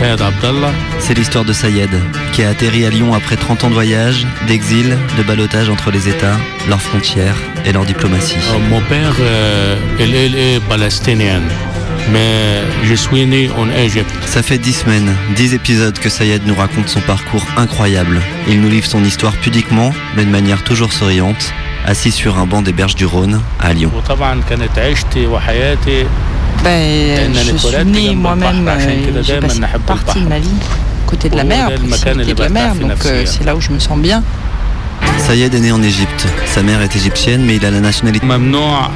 Sayed Abdallah. C'est l'histoire de Sayed, qui a atterri à Lyon après 30 ans de voyage, d'exil, de balotage entre les États, leurs frontières et leur diplomatie. Euh, Mon père, euh, il, il est palestinien, mais je suis né en Égypte. Ça fait 10 semaines, 10 épisodes que Sayed nous raconte son parcours incroyable. Il nous livre son histoire pudiquement, mais de manière toujours souriante, assis sur un banc des berges du Rhône, à Lyon ben, Je suis née moi-même, euh, j'ai passé partie de ma vie côté de la mer, avec la mer, donc euh, c'est là où je me sens bien. Sayed est né en Égypte. Sa mère est égyptienne, mais il a la nationalité.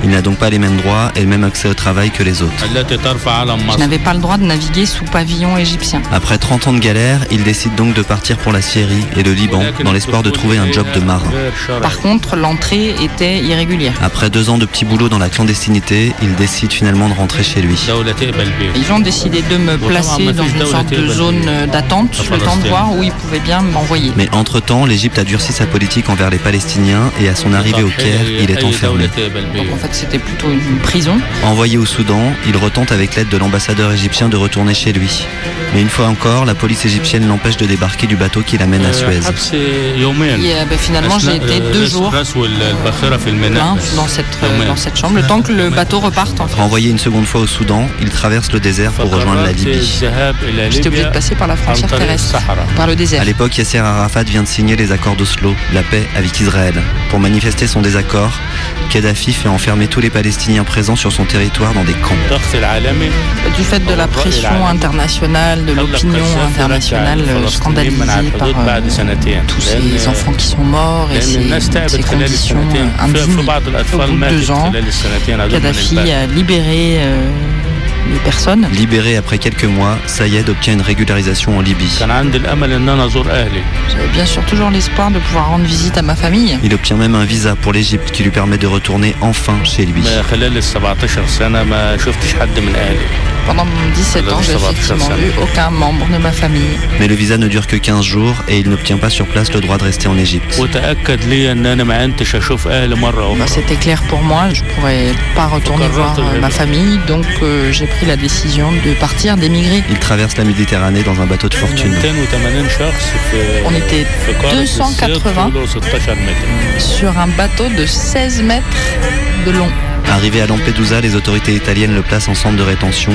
Il n'a donc pas les mêmes droits et le même accès au travail que les autres. Je n'avais pas le droit de naviguer sous pavillon égyptien. Après 30 ans de galère, il décide donc de partir pour la Syrie et le Liban, dans l'espoir de trouver un job de marin. Par contre, l'entrée était irrégulière. Après deux ans de petit boulot dans la clandestinité, il décide finalement de rentrer chez lui. Ils ont décidé de me placer dans une sorte de zone d'attente, le temps de voir où ils pouvaient bien m'envoyer. Mais entre-temps, l'Égypte a durci sa politique envers les Palestiniens et à son arrivée au Caire, il est enfermé. Donc en fait, c'était plutôt une prison. Envoyé au Soudan, il retente avec l'aide de l'ambassadeur égyptien de retourner chez lui. Mais une fois encore, la police égyptienne l'empêche de débarquer du bateau qui l'amène à Suez. Et euh, ben, finalement, j'ai été deux jours hein, dans, cette, euh, dans cette chambre, le temps que le bateau reparte. En fait. Renvoyé une seconde fois au Soudan, il traverse le désert pour rejoindre la Libye. J'étais obligé de passer par la frontière terrestre, par le désert. À l'époque, Yasser Arafat vient de signer les accords d'Oslo, la paix avec Israël. Pour manifester son désaccord, Kadhafi fait enfermer tous les Palestiniens présents sur son territoire dans des camps. Du fait de la pression internationale, de l'opinion internationale euh, scandalisée par euh, tous ces enfants qui sont morts et ces, ces conditions indignes. Au bout de deux ans, Kadhafi a libéré euh, Libéré après quelques mois, Sayed obtient une régularisation en Libye. J'avais bien sûr toujours l'espoir de pouvoir rendre visite à ma famille. Il obtient même un visa pour l'Égypte qui lui permet de retourner enfin chez lui. Pendant 17 ans, j'ai effectivement eu aucun membre de ma famille. Mais le visa ne dure que 15 jours et il n'obtient pas sur place le droit de rester en Égypte. Bah, c'était clair pour moi, je ne pourrais pas retourner voir euh, ma famille, donc euh, j'ai pris la décision de partir, d'émigrer. Il traverse la Méditerranée dans un bateau de fortune. On était 280 sur un bateau de 16 mètres de long. Arrivé à Lampedusa, les autorités italiennes le placent en centre de rétention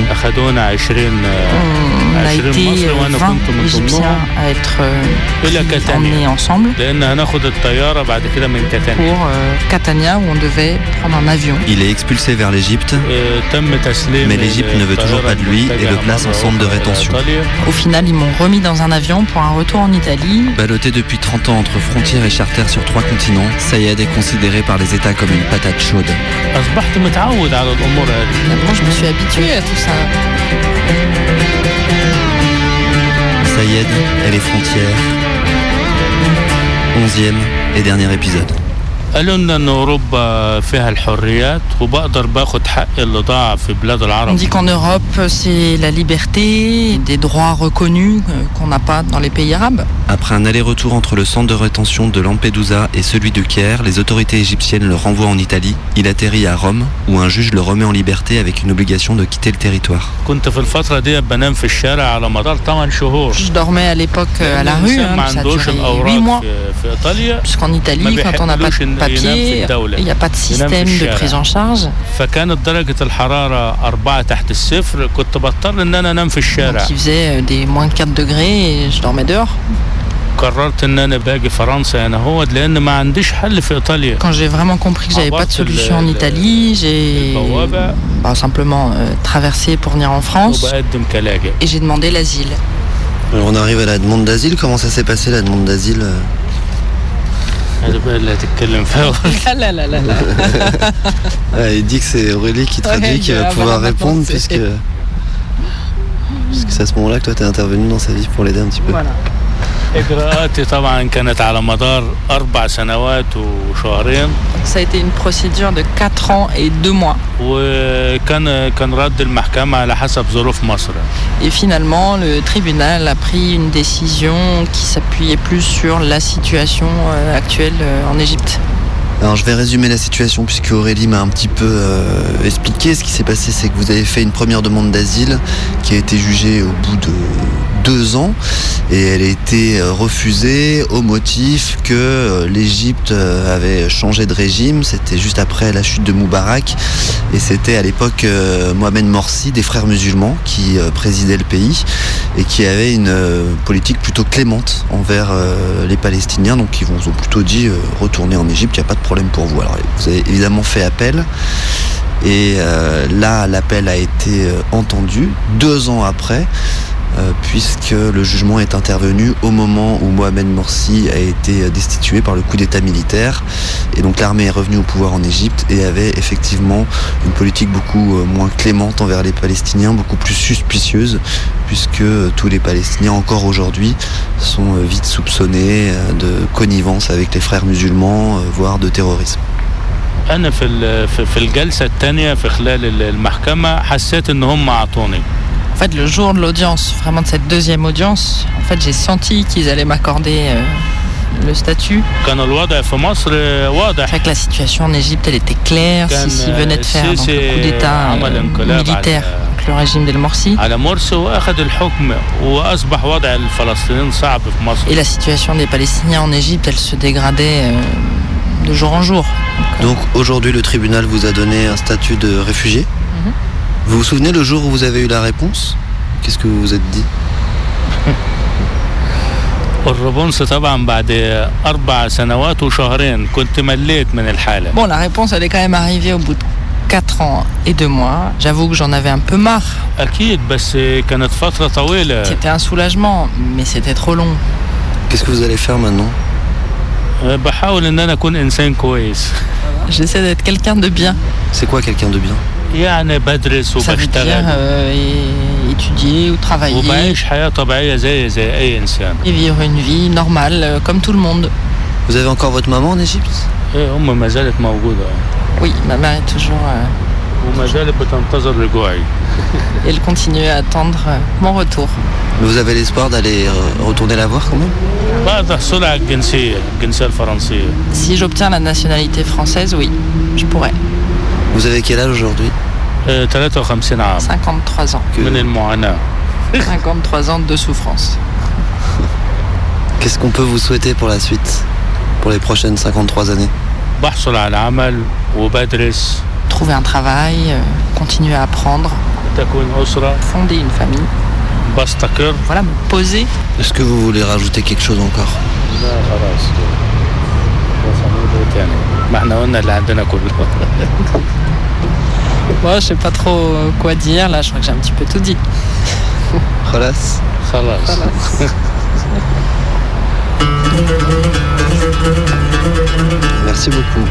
on a été Égyptiens euh, à être euh, emmenés ensemble pour euh, Catania où on devait prendre un avion. Il est expulsé vers l'Égypte, mais l'Égypte ne veut toujours pas de lui et le place en centre de rétention. Au final, ils m'ont remis dans un avion pour un retour en Italie. Ballotté depuis 30 ans entre frontières et charters sur trois continents, Sayed est considéré par les États comme une patate chaude. D'abord, je me suis habitué à tout ça. Sayed et les frontières. Onzième et dernier épisode. قالوا لنا ان اوروبا فيها الحريات وبقدر باخد حق اللي ضاع في بلاد On العرب dit qu'en Europe, c'est la liberté, des droits reconnus euh, qu'on n'a pas dans les pays arabes. Après un aller-retour entre le centre de rétention de Lampedusa et celui de Caire, les autorités égyptiennes le renvoient en Italie. Il atterrit à Rome, où un juge le remet en liberté avec une obligation de quitter le territoire. كنت في الفترة دي بنام في الشارع على مدار 8 شهور Je dormais à l'époque euh, à la rue, الإنسان ما hein, ça a عندوش duré 8 الأوراق mois. في, في إيطاليا Puisqu'en Italie, ما quand on n'a pas بيحقلوش de إن ينام في papier, il n'y a pas de système de prise en charge. Il faisait euh, moins 4 degrés et je dormais dehors. Quand j'ai vraiment compris que j'avais pas de solution en Italie, j'ai bah, simplement euh, traversé pour venir en France et j'ai demandé l'asile. On arrive à la demande d'asile, comment ça s'est passé la demande d'asile euh هذا بقى اللي هتتكلم فيها Ah là là là là. Ah, Il dit que c'est Aurélie qui traduit, Ouais, qui va ah, pouvoir voilà, répondre, maintenant, c'est- puisque, puisque c'est à ce moment-là que toi t'es intervenu dans sa vie pour l'aider un petit peu. Voilà. Ça a été une procédure de 4 ans et 2 mois. Et finalement, le tribunal a pris une décision qui s'appuyait plus sur la situation euh, actuelle euh, en Égypte. Alors je vais résumer la situation puisque Aurélie m'a un petit peu euh, expliqué. Ce qui s'est passé, c'est que vous avez fait une première demande d'asile qui a été jugée au bout de deux ans et elle a été euh, refusée au motif que euh, l'Égypte avait changé de régime. C'était juste après la chute de Moubarak et c'était à l'époque Mohamed Morsi des frères musulmans qui présidait le pays et qui avait une politique plutôt clémente envers les Palestiniens. Donc ils vous ont plutôt dit retourner en Égypte, il n'y a pas de problème pour vous. Alors vous avez évidemment fait appel. Et euh, là, l'appel a été euh, entendu deux ans après, euh, puisque le jugement est intervenu au moment où Mohamed Morsi a été destitué par le coup d'État militaire. Et donc l'armée est revenue au pouvoir en Égypte et avait effectivement une politique beaucoup moins clémente envers les Palestiniens, beaucoup plus suspicieuse, puisque tous les Palestiniens, encore aujourd'hui, sont vite soupçonnés de connivence avec les frères musulmans, voire de terrorisme fait, le jour de l'audience, vraiment de cette deuxième audience, en fait, j'ai senti qu'ils allaient m'accorder euh, le statut. C'est que la situation en Égypte, elle était claire. Sisi venait de faire donc, le coup d'État euh, militaire. Le régime d'El Morsi. Et la situation des Palestiniens en Égypte, elle se dégradait euh, de jour en jour. Donc aujourd'hui, le tribunal vous a donné un statut de réfugié? Vous vous souvenez le jour où vous avez eu la réponse? Qu'est-ce que vous vous êtes dit? Bon, la réponse, elle est quand même arrivée au bout de 4 ans et 2 mois. J'avoue que j'en avais un peu marre. C'était un soulagement, mais c'était trop long. Qu'est-ce que vous allez faire maintenant? J'essaie d'être quelqu'un de bien. C'est quoi quelqu'un de bien? يعني بدرس Ça veut dire وبشتغل euh, é- étudier ou travailler وبعيش حياة طبيعية زي زي أي إنسان et vivre une vie normale euh, comme tout le monde. Vous avez encore votre maman en Égypte إيه أمي ما زالت موجودة Oui, ma mère est toujours. euh, وما زالت بتنتظر رجوعي elle continue à attendre euh, mon retour. Mais Vous avez l'espoir d'aller euh, retourner la voir quand même بعد حصولي على الجنسية الجنسية الفرنسية Si j'obtiens la nationalité française, oui, je pourrais. Vous avez quel âge aujourd'hui 53 ans. Que... 53 ans de souffrance. Qu'est-ce qu'on peut vous souhaiter pour la suite, pour les prochaines 53 années Trouver un travail, euh, continuer à apprendre, fonder une famille. Voilà, me poser. Est-ce que vous voulez rajouter quelque chose encore? لا خلاص بس هنقول إيه تاني ما احنا قلنا اللي عندنا كله Moi, je sais pas trop euh, quoi dire. Là, je crois que j'ai un petit peu tout dit. Khalas خلاص Merci beaucoup.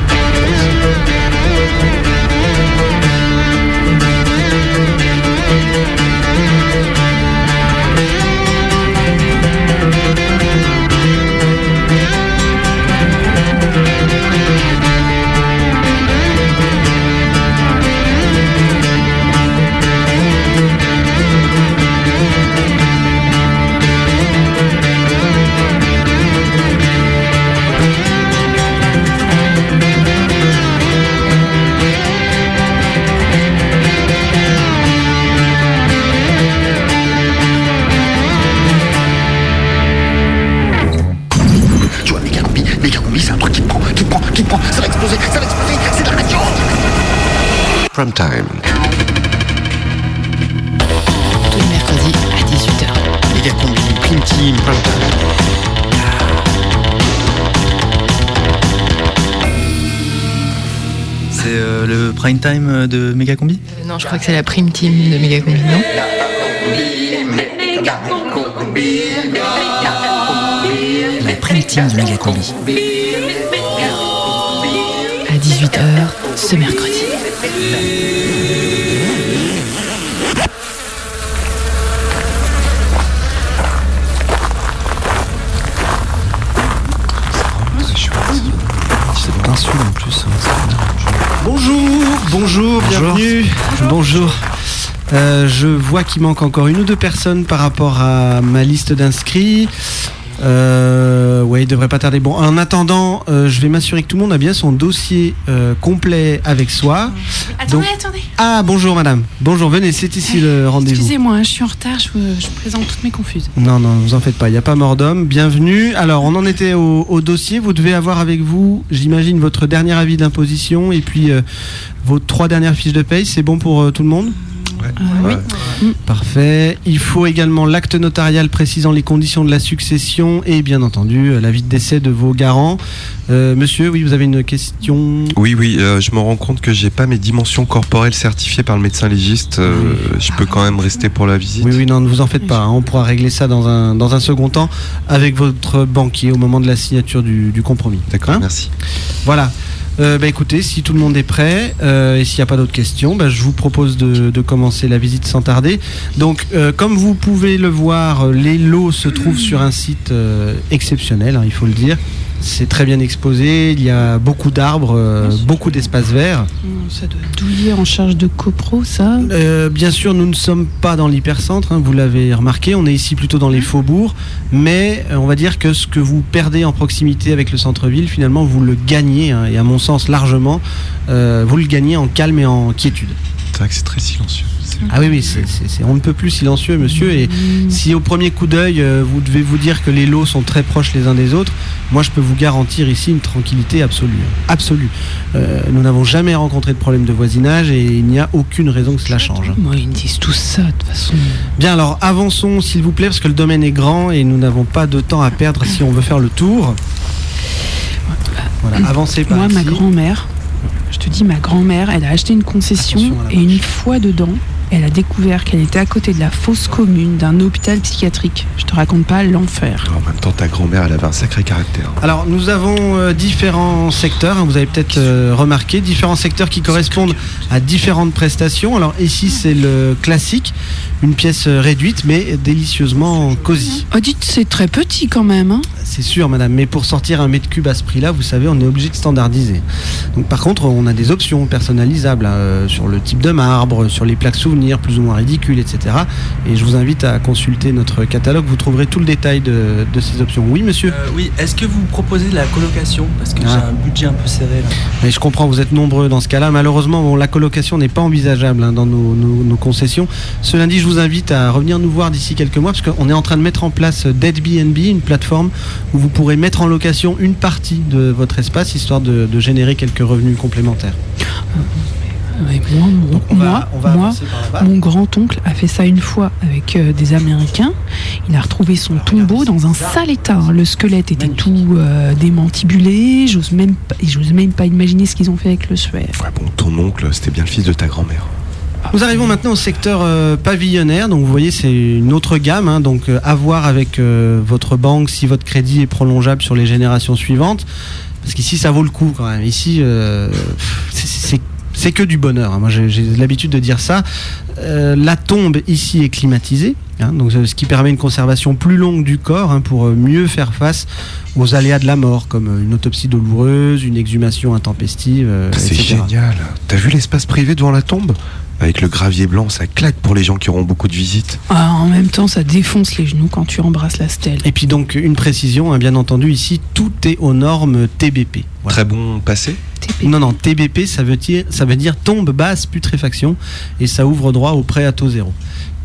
Prime Time. Tous les mercredis à 18h. Méga combi, Prime Team, Prime Time. C'est euh, le prime time de Megacombi Euh, non, je crois que c'est la prime team de Megacombi, non? La prime team de Megacombi. À 18h ce mercredi. Bonjour, bonjour, bienvenue. Bonjour. Euh, je vois qu'il manque encore une ou deux personnes par rapport à ma liste d'inscrits. Euh, ouais, il devrait pas tarder. Bon, en attendant, euh, je vais m'assurer que tout le monde a bien son dossier euh, complet avec soi. Attendez, Donc- attendez. Ah, bonjour madame. Bonjour, venez, c'est ici le rendez-vous. Excusez-moi, je suis en retard, je, vous- je présente toutes mes confuses. Non, non, vous en faites pas, il n'y a pas mort d'homme. Bienvenue. Alors, on en était au, au dossier. Vous devez avoir avec vous, j'imagine, votre dernier avis d'imposition et puis euh, vos trois dernières fiches de paye. C'est bon pour euh, tout le monde? Oui. Parfait. Il faut également l'acte notarial précisant les conditions de la succession et bien entendu euh, l'avis de décès de vos garants. Euh, monsieur, oui, vous avez une question Oui, oui, euh, je me rends compte que j'ai pas mes dimensions corporelles certifiées par le médecin légiste. euh, Je peux quand même rester pour la visite. Oui, oui, non, ne vous en faites pas. hein. On pourra régler ça dans un, dans un second temps avec votre banquier au moment de la signature du, du compromis. D'accord, Hein merci. Voilà. Euh, bah, écoutez, si tout le monde est prêt euh, et s'il n'y a pas d'autres questions, bah, je vous propose de, commencer la visite sans tarder. Donc, euh, comme vous pouvez le voir, euh, les lots se trouvent sur un site exceptionnel, hein, il faut le dire. C'est très bien exposé, il y a beaucoup d'arbres, euh, beaucoup d'espaces verts. Hum, Ça doit être Douillet en charge de copro, ça. Euh, bien sûr, nous ne sommes pas dans l'hypercentre, hein, vous l'avez remarqué, on est ici plutôt dans les faubourgs, mais euh, on va dire que ce que vous perdez en proximité avec le centre-ville, finalement, vous le gagnez, hein, et à mon sens largement, vous le gagnez en calme et en quiétude. C'est vrai que c'est très silencieux. Ah oui, oui, c'est, c'est- c'est- on ne peut plus silencieux, monsieur, et si au premier coup d'œil, euh, vous devez vous dire que les lots sont très proches les uns des autres, moi je peux vous garantir ici une tranquillité absolue. Absolue. Euh, nous n'avons jamais rencontré de problème de voisinage et il n'y a aucune raison que cela change. Moi, ils me disent tout ça, de toute façon. Bien, alors avançons s'il vous plaît, parce que le domaine est grand et nous n'avons pas de temps à perdre si on veut faire le tour. Voilà, avancez par Moi, ma grand-mère, te dis, ma grand-mère, elle a acheté une concession et une fois dedans, elle a découvert qu'elle était à côté de la fosse commune d'un hôpital psychiatrique. Je te raconte pas l'enfer. En même temps, ta grand-mère, elle avait un sacré caractère. Alors, nous avons euh, différents secteurs, hein, vous avez peut-être euh, remarqué, différents secteurs qui correspondent à différentes prestations. Alors, ici, c'est le classique, une pièce euh, réduite, mais délicieusement cosy. Oh, dites, c'est très petit quand même. Hein C'est sûr, madame, mais pour sortir un mètre cube à ce prix-là, vous savez, on est obligé de standardiser. Donc, par contre, on a des options personnalisables hein, euh, sur le type de marbre, sur les plaques souvenirs plus ou moins ridicules, etc. Et je vous invite à consulter notre catalogue, vous trouverez tout le détail de, de ces options. Oui, monsieur Euh, oui, est-ce que vous proposez de la colocation? Parce que Ah. j'ai un budget un peu serré là. Mais je comprends, vous êtes nombreux dans ce cas-là. Malheureusement, bon, la colocation n'est pas envisageable hein, dans nos, nos- nos concessions. Cela dit, je vous invite à revenir nous voir d'ici quelques mois, parce qu'on est en train de mettre en place Deadbnb, une plateforme où vous pourrez mettre en location une partie de votre espace, histoire de, de générer quelques revenus complémentaires. Ouais, moi, mon, Donc, on va- moi, on va moi, avancer par là-bas. mon grand-oncle a fait ça une fois avec euh, des Américains. Il a retrouvé son tombeau dans un sale état. hein. Le squelette était tout euh, démantibulé. J'ose même, j'ose même pas imaginer ce qu'ils ont fait avec le suaire. Ouais, bon, ton oncle, c'était bien le fils de ta grand-mère. Nous arrivons maintenant au secteur euh, pavillonnaire. Donc vous voyez, c'est une autre gamme. hein. donc euh, à voir avec euh, votre banque si votre crédit est prolongeable sur les générations suivantes. Parce qu'ici, ça vaut le coup quand même. Ici, euh, c'est- que du bonheur. hein. Moi, j'ai l'habitude de dire ça. La tombe ici est climatisée, hein, donc ce qui permet une conservation plus longue du corps hein, pour mieux faire face aux aléas de la mort, comme une autopsie douloureuse, une exhumation intempestive. euh, C'est génial. T'as vu l'espace privé devant la tombe? Avec le gravier blanc, ça claque pour les gens qui auront beaucoup de visites. Ah, en même temps, ça défonce les genoux quand tu embrasses la stèle. Et puis donc une précision, hein, bien entendu, ici tout est aux normes TBP. Voilà. Très bon passé Non, non, TBP, ça veut dire, ça veut dire tombe basse putréfaction et ça ouvre droit au prêt à taux zéro.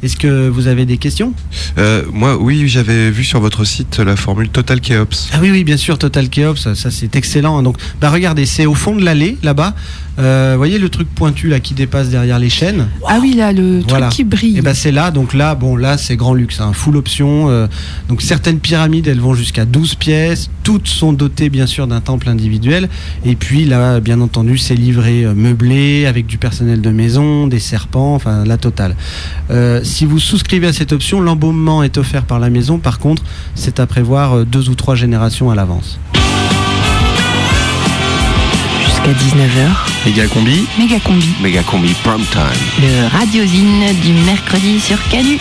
Est-ce que vous avez des questions? Euh, Moi, oui, j'avais vu sur votre site la formule Total Chaos. Ah oui, oui, bien sûr, Total Chaos, ça, ça, c'est excellent. hein. Donc, bah regardez, c'est au fond de l'allée, là-bas. Euh, voyez le truc pointu là qui dépasse derrière les chaînes Ah oui, là, le Voilà. truc qui brille. Et ben c'est là, donc là, bon là c'est grand luxe, hein, full option. euh, donc certaines pyramides elles vont jusqu'à 12 pièces, toutes sont dotées bien sûr d'un temple individuel. Et puis là, bien entendu, c'est livré euh, meublé avec du personnel de maison, des serpents, enfin la totale. Euh, si vous souscrivez à cette option, l'embaumement est offert par la maison. Par contre, c'est à prévoir deux ou trois générations à l'avance. Jusqu'à 19h, Méga combi. Méga combi. Méga combi prime time. Le radiosine du mercredi sur Canu.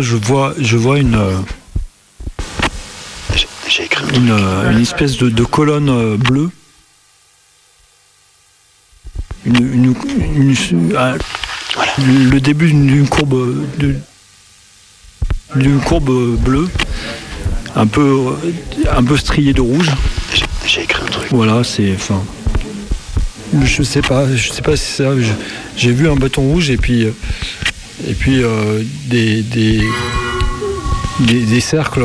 Je vois, je vois une, euh, une, euh, une espèce de, de colonne euh, bleue. Une, une- une- le début d'une courbe d'une courbe bleue, un peu, un peu striée de rouge. J'ai écrit un truc. Voilà, c'est. Enfin. Je sais pas, je sais pas si c'est ça. J'ai vu un bâton rouge et puis. Et puis euh, des, des, des, des cercles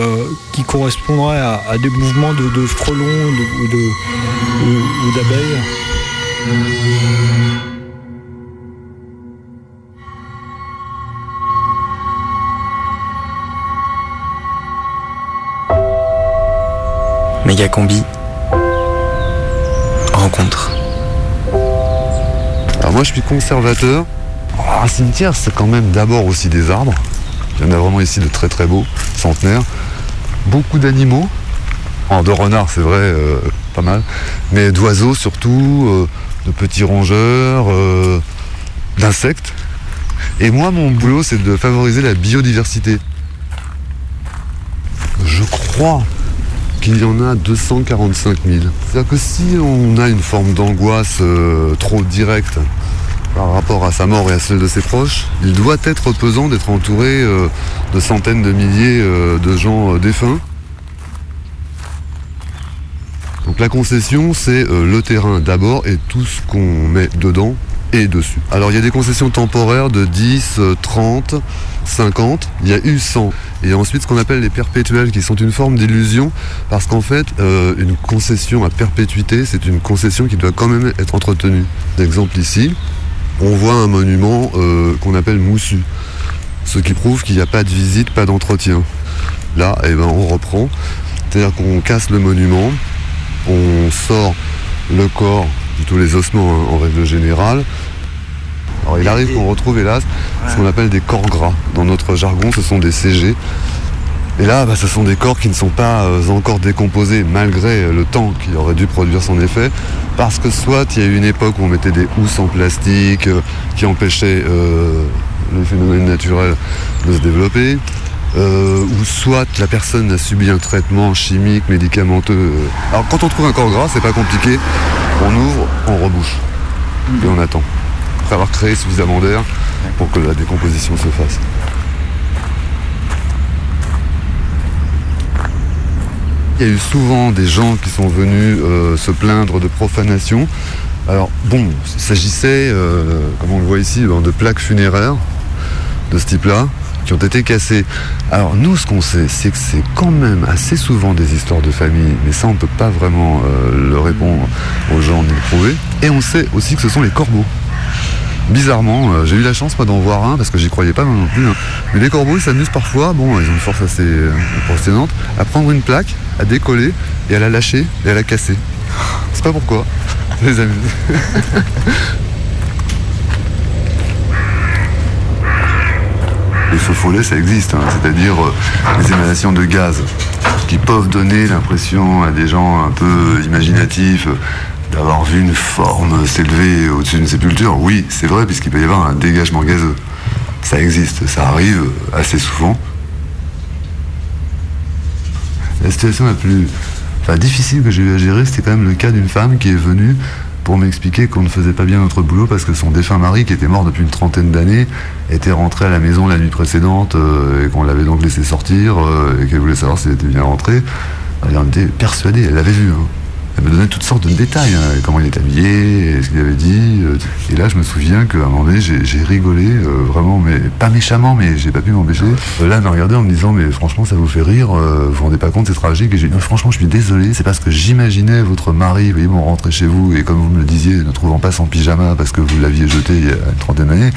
qui correspondraient à, à des mouvements de, de frelons de- ou de- ou- ou d'abeilles. Méga combi. Rencontre. Alors moi je suis conservateur. Alors, un cimetière c'est quand même d'abord aussi des arbres. Il y en a vraiment ici de très très beaux, centenaires. Beaucoup d'animaux. Alors, de renards c'est vrai, euh, pas mal. Mais d'oiseaux surtout, euh, de petits rongeurs, euh, d'insectes. Et moi mon boulot c'est de favoriser la biodiversité. Je crois qu'il y en a 245 000. C'est-à-dire que si on a une forme d'angoisse trop directe par rapport à sa mort et à celle de ses proches, il doit être pesant d'être entouré euh, de centaines de milliers euh, de gens euh, défunts. Donc la concession, c'est le terrain d'abord et tout ce qu'on met dedans et dessus. Alors il y a des concessions temporaires de 10, euh, 30, 50, il y a eu 100. Et ensuite ce qu'on appelle les perpétuels qui sont une forme d'illusion parce qu'en fait une concession à perpétuité c'est une concession qui doit quand même être entretenue. Exemple ici, on voit un monument euh, qu'on appelle moussu, ce qui prouve qu'il n'y a pas de visite, pas d'entretien. Là, eh ben, on reprend, c'est-à-dire qu'on casse le monument, on sort le corps, plutôt les ossements hein, en règle générale. Alors il arrive qu'on retrouve hélas ce qu'on appelle des corps gras. Dans notre jargon, ce sont des CG. Et là, bah, ce sont des corps qui ne sont pas euh, encore décomposés malgré euh, le temps qui aurait dû produire son effet. Parce que soit il y a eu une époque où on mettait des housses en plastique euh, qui empêchaient euh, le phénomène naturel de se développer. euh, ou soit la personne a subi un traitement chimique, médicamenteux. Alors quand on trouve un corps gras, c'est pas compliqué. On ouvre, on rebouche. Et on attend. Après avoir créé suffisamment d'air pour que la décomposition se fasse. Il y a eu souvent des gens qui sont venus euh, se plaindre de profanation. Alors bon, il s'agissait, euh, comme on le voit ici, ben, de plaques funéraires de ce type-là qui ont été cassées. Alors nous, ce qu'on sait, c'est que c'est quand même assez souvent des histoires de famille, mais ça on ne peut pas vraiment euh, le répondre aux gens ni le prouver. Et on sait aussi que ce sont les corbeaux. Bizarrement, euh, j'ai eu la chance moi d'en voir un parce que j'y croyais pas non plus. hein. Mais les corbeaux ils s'amusent parfois, bon ils ont une force assez euh, impressionnante, à prendre une plaque, à décoller et à la lâcher et à la casser. C'est pas pourquoi. Ça les amuse. Les feux follets, ça existe, hein, c'est-à-dire euh, les émanations de gaz qui peuvent donner l'impression à des gens un peu imaginatifs d'avoir vu une forme s'élever au-dessus d'une sépulture. Oui, c'est vrai, puisqu'il peut y avoir un dégagement gazeux. Ça existe, ça arrive assez souvent. La situation la plus enfin, difficile que j'ai eu à gérer, c'était quand même le cas d'une femme qui est venue pour m'expliquer qu'on ne faisait pas bien notre boulot parce que son défunt mari, qui était mort depuis une trentaine d'années, était rentré à la maison la nuit précédente euh, et qu'on l'avait donc laissé sortir euh, et qu'elle voulait savoir s'il était bien rentré. Elle en était persuadée, elle l'avait vu. hein. Elle me donnait toutes sortes de détails, hein, comment il est habillé, ce qu'il avait dit. euh, Et là, je me souviens qu'à un moment donné, j'ai rigolé, euh, vraiment, mais pas méchamment, mais j'ai pas pu m'empêcher. Euh, Là, elle m'a regardé en me disant, mais franchement, ça vous fait rire, euh, vous vous rendez pas compte, c'est tragique. Et j'ai dit, franchement, je suis désolé, c'est parce que j'imaginais votre mari, vous voyez, bon, rentrer chez vous, et comme vous me le disiez, ne trouvant pas son pyjama parce que vous l'aviez jeté il y a une trentaine d'années.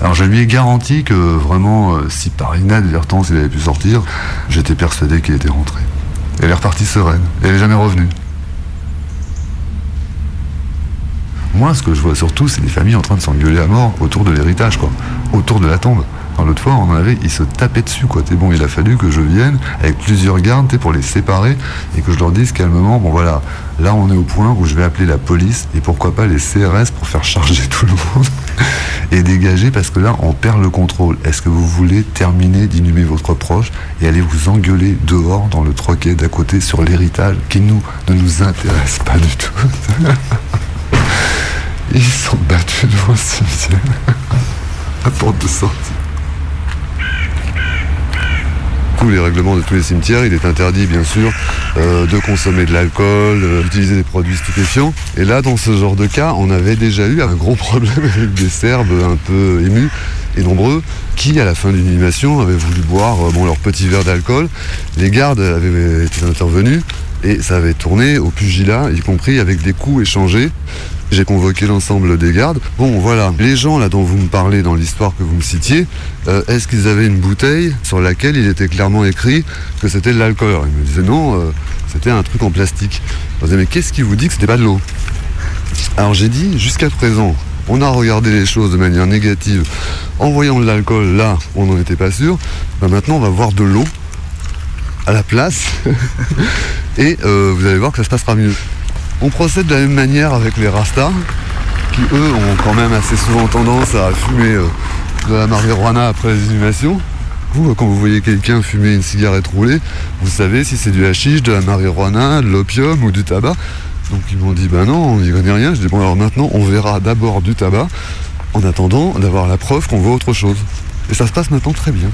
Alors, je lui ai garanti que vraiment, si par inadvertance il avait pu sortir, j'étais persuadé qu'il était rentré. Elle est repartie sereine, elle est jamais revenue. Moi, ce que je vois surtout, c'est des familles en train de s'engueuler à mort autour de l'héritage, quoi. Autour de la tombe. L'autre fois, on avait, ils se tapaient dessus, quoi. T'es bon, il a fallu que je vienne avec plusieurs gardes, t'es, pour les séparer et que je leur dise calmement, bon voilà, là on est au point où je vais appeler la police et pourquoi pas les CRS pour faire charger tout le monde. et dégagez parce que là, on perd le contrôle. Est-ce que vous voulez terminer d'inhumer votre proche et aller vous engueuler dehors dans le troquet d'à côté sur l'héritage qui nous ne nous intéresse pas du tout? Ils sont battus devant le cimetière. La porte de sortie. Tous les règlements de tous les cimetières, il est interdit bien sûr euh, de consommer de l'alcool, euh, d'utiliser des produits stupéfiants. Et là, dans ce genre de cas, on avait déjà eu un gros problème avec des Serbes un peu émus et nombreux qui, à la fin d'une inhumation, avaient voulu boire euh, bon, leur petit verre d'alcool. Les gardes avaient été intervenus et ça avait tourné au pugilat, y compris avec des coups échangés. J'ai convoqué l'ensemble des gardes. Bon, voilà, les gens là dont vous me parlez dans l'histoire que vous me citiez, euh, est-ce qu'ils avaient une bouteille sur laquelle il était clairement écrit que c'était de l'alcool? Ils me disaient non, euh, c'était un truc en plastique. Je me disais, mais qu'est-ce qui vous dit que c'était pas de l'eau? Alors j'ai dit, jusqu'à présent, on a regardé les choses de manière négative en voyant de l'alcool là, on n'en était pas sûr. Ben, maintenant, on va voir de l'eau à la place et euh, vous allez voir que ça se passera mieux. On procède de la même manière avec les rastas, qui eux ont quand même assez souvent tendance à fumer euh, de la marijuana après les inhumations. Vous, euh, quand vous voyez quelqu'un fumer une cigarette roulée, vous savez si c'est du hashish, de la marijuana, de l'opium ou du tabac. Donc ils m'ont dit, ben non, on n'y connaît rien. Je dis, bon alors maintenant, on verra d'abord du tabac, en attendant d'avoir la preuve qu'on voit autre chose. Et ça se passe maintenant très bien.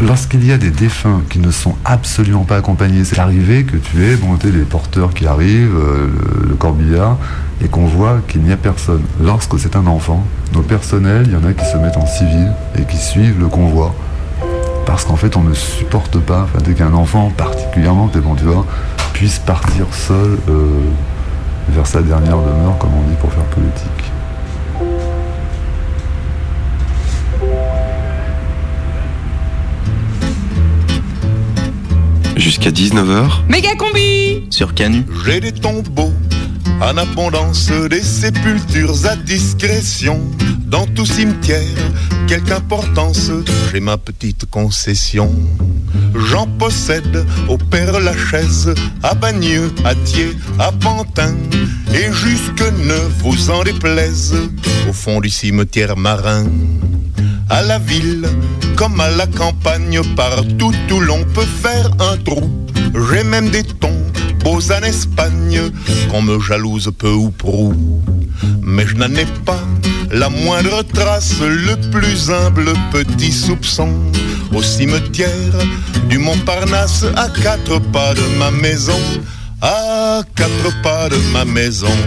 Lorsqu'il y a des défunts qui ne sont absolument pas accompagnés, c'est arrivé que tu aies monté les porteurs qui arrivent, euh, le, corbillard, et qu'on voit qu'il n'y a personne. Lorsque c'est un enfant, nos personnels, il y en a qui se mettent en civil et qui suivent le convoi. Parce qu'en fait, on ne supporte pas, dès qu'un enfant, particulièrement, bon, puisse partir seul euh, vers sa dernière demeure, comme on dit, pour faire politique. Jusqu'à 19h Méga combi Sur Canu. J'ai des tombeaux en abondance, des sépultures à discrétion. Dans tout cimetière, quelque importance, j'ai ma petite concession. J'en possède au Père Lachaise, à Bagneux, à Thiers, à Pantin, et jusque ne vous en déplaise, au fond du cimetière marin. À la ville, comme à la campagne, partout où l'on peut faire un trou. J'ai même des tons beaux en Espagne, qu'on me jalouse peu ou prou. Mais je n'en ai pas la moindre trace, le plus humble petit soupçon. Au cimetière du Montparnasse, à quatre pas de ma maison, à quatre pas de ma maison.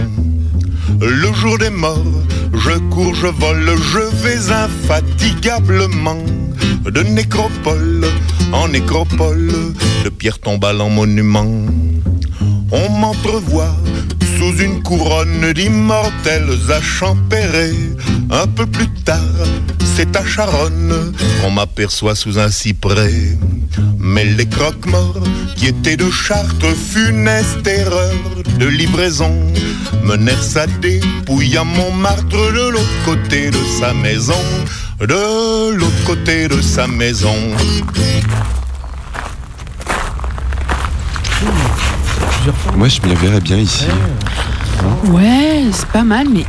Le jour des morts, je cours, je vole, je vais infatigablement de nécropole en nécropole, de pierre tombale en monument. On m'entrevoit sous une couronne d'immortels à. Un peu plus tard, c'est à Charonne qu'on m'aperçoit sous un cyprès. Mais les croque-morts qui étaient de Chartres, funeste erreur de livraison, menèrent sa dépouille à Montmartre de l'autre côté de sa maison, de l'autre côté de sa maison. Moi, je me la verrais bien ici. Ouais, c'est pas mal, mais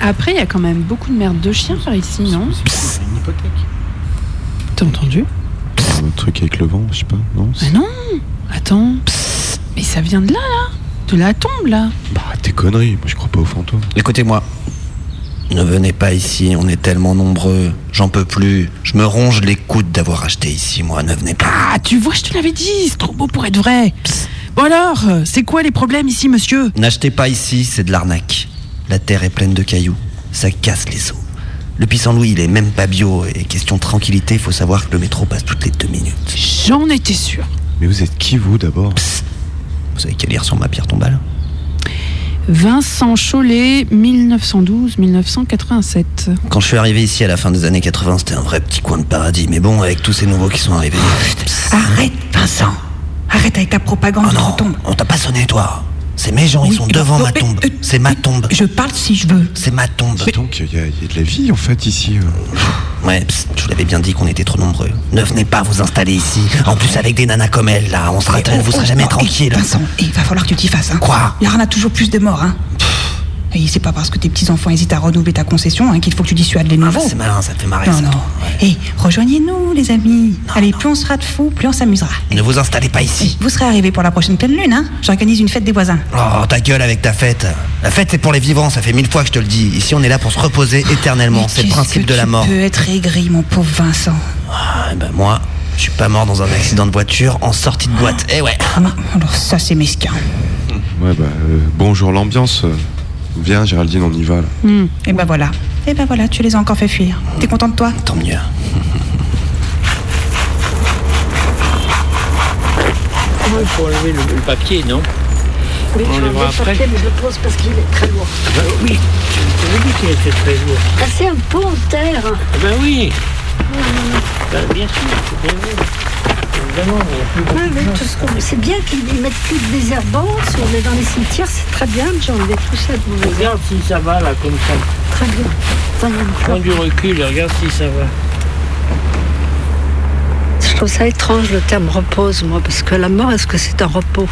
après, il y a quand même beaucoup de merde de chiens par ici, non? Une hypothèque. T'as entendu? Un truc avec le vent, je sais pas, non? Mais non Attends. Psst, mais ça vient de là, là De la tombe, là Bah, tes conneries, moi je crois pas aux fantômes. Écoutez-moi. Ne venez pas ici, on est tellement nombreux. J'en peux plus. Je me ronge les coudes d'avoir acheté ici, moi. Ne venez pas. Ah, tu vois, je te l'avais dit, c'est trop beau pour être vrai. Bon alors, c'est quoi les problèmes ici, monsieur? N'achetez pas ici, c'est de l'arnaque. La terre est pleine de cailloux. Ça casse les os. Le pissenlit, il est même pas bio. Et question de tranquillité, faut savoir que le métro passe toutes les deux minutes. J'en étais sûr. Mais vous êtes qui, vous, d'abord? Vous savez qu'à lire sur ma pierre tombale Vincent Chollet, 1912-1987. Quand je suis arrivé ici à la fin des années 80, c'était un vrai petit coin de paradis. Mais bon, avec tous ces nouveaux qui sont arrivés. Arrête, Vincent Arrête avec ta propagande, Oh non, on t'a pas sonné, toi. C'est mes gens, ils sont devant oh, ma mais, tombe. euh, C'est ma tombe. Je parle si je veux. C'est ma tombe. Donc il y, a il y a de la vie en fait ici. euh. Ouais, psst, je vous l'avais bien dit qu'on était trop nombreux. Ne venez pas vous installer ici. En plus, avec des nanas comme elle, là, on sera, vous serez jamais Oh, tranquille. Vincent, il va falloir que tu t'y fasses. Hein. Quoi? Il y en a toujours plus de morts. Hein. Et c'est pas parce que tes petits-enfants hésitent à renouveler ta concession hein, qu'il faut que tu dissuades les nouveaux. Ah, c'est malin, ça te fait marrer. non, ça. non. Eh, rejoignez-nous, les amis. Allez, plus on sera de fous, plus on s'amusera. Ne vous installez pas ici. Vous serez arrivés pour la prochaine pleine lune, hein J'organise une fête des voisins. Oh, ta gueule avec ta fête. La fête, c'est pour les vivants, ça fait mille fois que je te le dis. Ici, on est là pour se reposer éternellement. C'est le principe de la mort. Tu peux être aigri, mon pauvre Vincent. Ah, ben, moi, je suis pas mort dans un accident de voiture en sortie de boîte. Eh ouais. Ah, alors ça, c'est mesquin. Ouais bah euh, bonjour l'ambiance. Viens Géraldine, on y va là. Et ben voilà. Et ben voilà, tu les as encore fait fuir. T'es content de toi? Tant mieux. Il faut enlever le, le papier, non? Oui, On je vais après. papier, mais je le pose parce qu'il est très lourd. Ah bah oui, tu avais dit qu'il était très lourd. Ah, c'est un pont en terre. Ah ben oui Bah, Bien sûr, c'est bien vu. Évidemment, mais il y a plus Ouais, beaucoup mais de gens. tout ce qu'on- c'est bien qu'ils mettent plus de désherbants. Si on est dans les cimetières, c'est très bien de enlever tout ça de mauvais Regarde si ça va là, comme ça. Très bien. Prends du recul et regarde si ça va. Je trouve ça étrange le terme repose, moi, parce que la mort, est-ce que c'est un repos?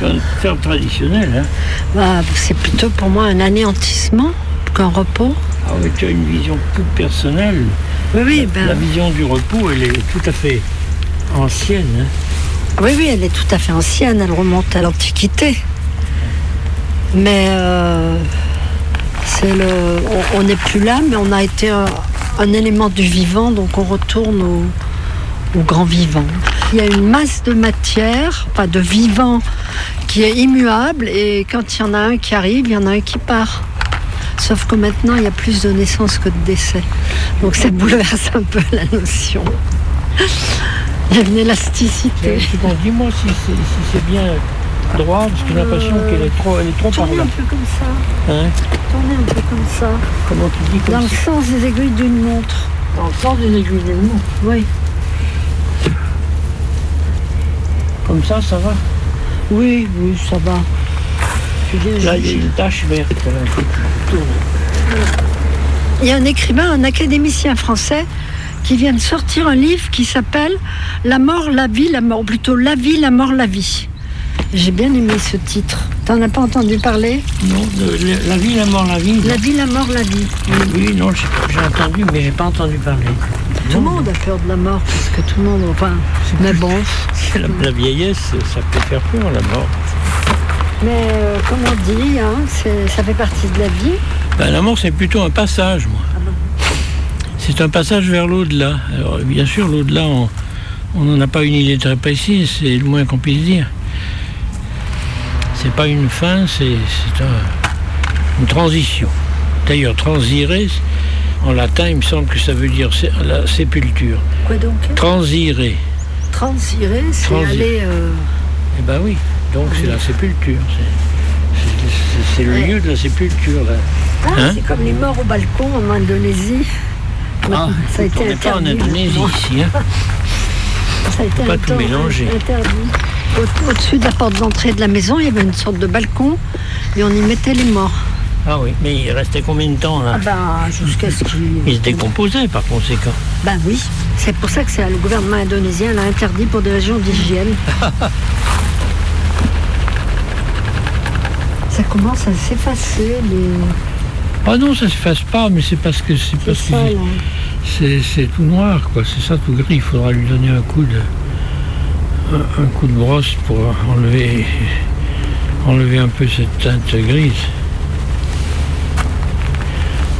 C'est un terme traditionnel, hein. Bah, C'est plutôt pour moi un anéantissement qu'un repos. Ah oui, tu as une vision toute personnelle. Oui, oui, La ben, vision du repos, elle est tout à fait ancienne. hein. oui, oui, elle est tout à fait ancienne, elle remonte à l'Antiquité. Mais euh, c'est le, on- n'est plus là, mais on a été un, élément du vivant, donc on retourne au, au grand vivant. Il y a une masse de matière, enfin de vivant, qui est immuable, et quand il y en a un qui arrive, il y en a un qui part. Sauf que maintenant, il y a plus de naissances que de décès. Donc ça bouleverse un peu la notion. Il y a une élasticité. Dis-moi si c'est si bien droit, parce que j'ai l'impression qu'elle est trop, elle est trop là. un peu comme ça. Hein Tournez un peu comme ça. Comment tu dis comme Dans le sens des aiguilles d'une montre. Dans le sens des aiguilles d'une montre Oui. Comme ça, ça va Oui, oui, ça va. Là, il y a une tache verte. Il y a un écrivain, un académicien français, qui vient de sortir un livre qui s'appelle La mort, la vie, la mort, ou plutôt La vie, la mort, la vie. J'ai bien aimé ce titre. T'en as pas entendu parler Non, de- la- la vie, la mort, la vie. La vie, la mort, la vie. Oui, non, j'ai entendu, mais j'ai pas entendu parler. Tout le monde a peur de la mort, parce que tout le monde. Enfin, mais bon. La, la vieillesse, ça peut faire peur, la mort. Mais euh, comme on dit, hein, ça fait partie de la vie. Ben, la mort, c'est plutôt un passage, moi. C'est un passage vers l'au-delà. Alors, bien sûr, l'au-delà, on n'en a pas une idée très précise, c'est le moins qu'on puisse dire. C'est pas une fin, c'est c'est un- une transition. D'ailleurs, transire, en latin, il me semble que ça veut dire la sépulture. Quoi donc? Transirer. Transirer, c'est aller. euh, Eh ben oui, donc c'est la sépulture. c'est- c'est- c'est- C'est le lieu de la sépulture, là. Ah, Hein? c'est comme les morts au balcon en Indonésie. Ah, ça a été on n'est pas en interdit. Indonésie ici, hein. Ça a été Pas un tout mélanger. interdit. Au- Au-dessus de la porte d'entrée de la maison, il y avait une sorte de balcon et on y mettait les morts. Ah oui, mais il restait combien de temps là Ah ben, jusqu'à ce qu'il... Il se décomposait par conséquent. Ben oui, c'est pour ça que c'est le gouvernement indonésien l'a interdit pour des raisons d'hygiène. ça commence à s'effacer, les... Ah non, ça se fasse pas, mais c'est parce que c'est parce que ça, c'est- tout noir, quoi. C'est ça tout gris. Il faudra lui donner un coup de un, un coup de brosse pour enlever enlever un peu cette teinte grise.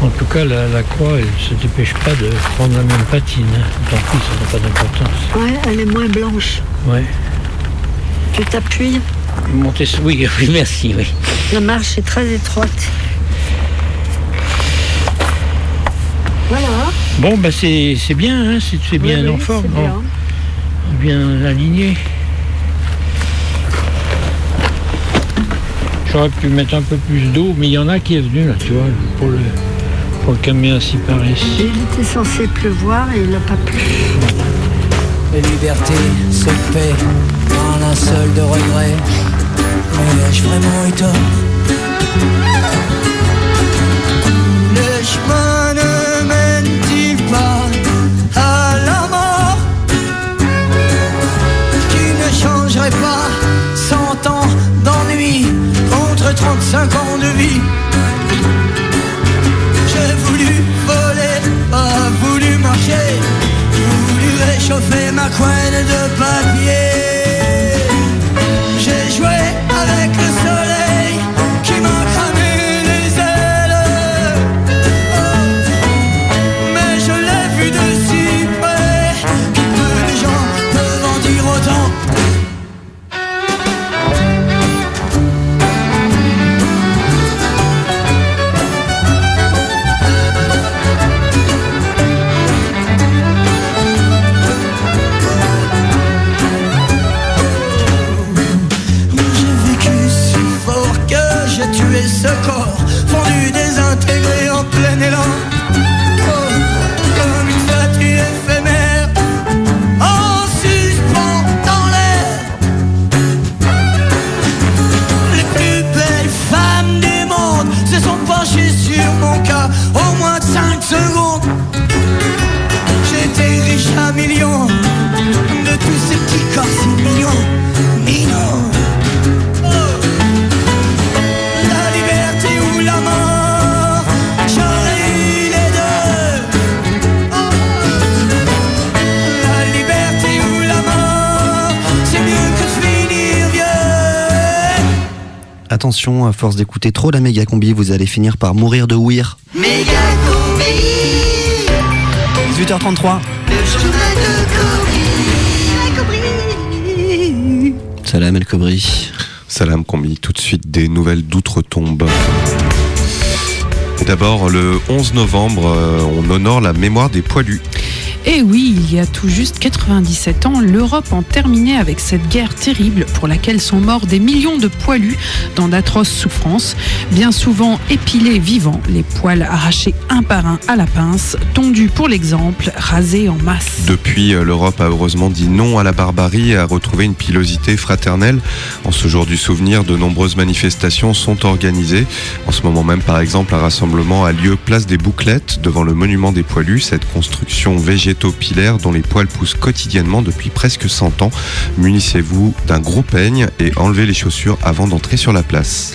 En tout cas, la, la croix, elle se dépêche pas de prendre la même patine. Tant pis, ça n'a pas d'importance. Ouais, elle est moins blanche. Ouais. Tu t'appuies, Montez, oui, oui, merci, oui. la marche est très étroite. Voilà. Bon, bah c'est c'est bien, hein, c'est bien Oui, oui, en forme, bon. bien. aligné. J'aurais pu mettre un peu plus d'eau, mais il y en a qui est venu là, tu vois, pour le, pour le camion ainsi par ici. Il était censé pleuvoir et il n'a pas plu. La liberté se paie en un seul de regret. Mais ai-je vraiment eu tort? 35 ans de vie. J'ai voulu voler, pas voulu marcher. Voulu réchauffer ma couenne de papier Attention, à force d'écouter trop la méga combi, vous allez finir par mourir de ouïr. Méga combi, 18h33. le chemin de Cobry. Salam El Kobri. Salam Combi, tout de suite des nouvelles d'outre-tombe. Et d'abord, le 11 novembre, euh, on honore la mémoire des poilus. Et oui, il y a tout juste 97 ans, l'Europe en terminait avec cette guerre terrible pour laquelle sont morts des millions de poilus dans d'atroces souffrances, bien souvent épilés vivants, les poils arrachés un par un à la pince, tondus pour l'exemple, rasés en masse. Depuis, euh, l'Europe a heureusement dit non à la barbarie et a retrouvé une pilosité fraternelle. En ce jour du souvenir, de nombreuses manifestations sont organisées. En ce moment même, par exemple, un rassemblement a lieu place des Bouclettes devant le monument des poilus, cette construction dont les poils poussent quotidiennement depuis presque 100 ans. Munissez-vous d'un gros peigne et enlevez les chaussures avant d'entrer sur la place.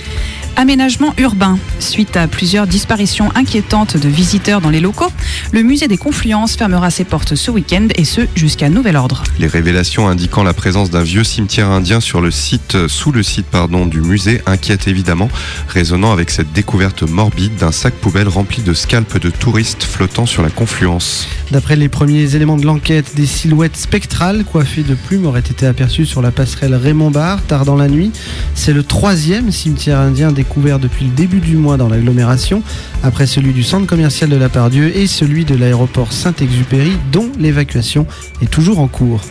Aménagement urbain. Suite à plusieurs disparitions inquiétantes de visiteurs dans les locaux, le musée des Confluences fermera ses portes ce week-end et ce jusqu'à nouvel ordre. Les révélations indiquant la présence d'un vieux cimetière indien sur le site, sous le site pardon, du musée inquiètent évidemment, résonnant avec cette découverte morbide d'un sac poubelle rempli de scalpes de touristes flottant sur la confluence. D'après les premiers éléments de l'enquête, des silhouettes spectrales coiffées de plumes auraient été aperçues sur la passerelle Raymond Barre tard dans la nuit. C'est le troisième cimetière indien découvert depuis le début du mois dans l'agglomération, après celui du centre commercial de la Pardieu et celui de l'aéroport Saint-Exupéry, dont l'évacuation est toujours en cours.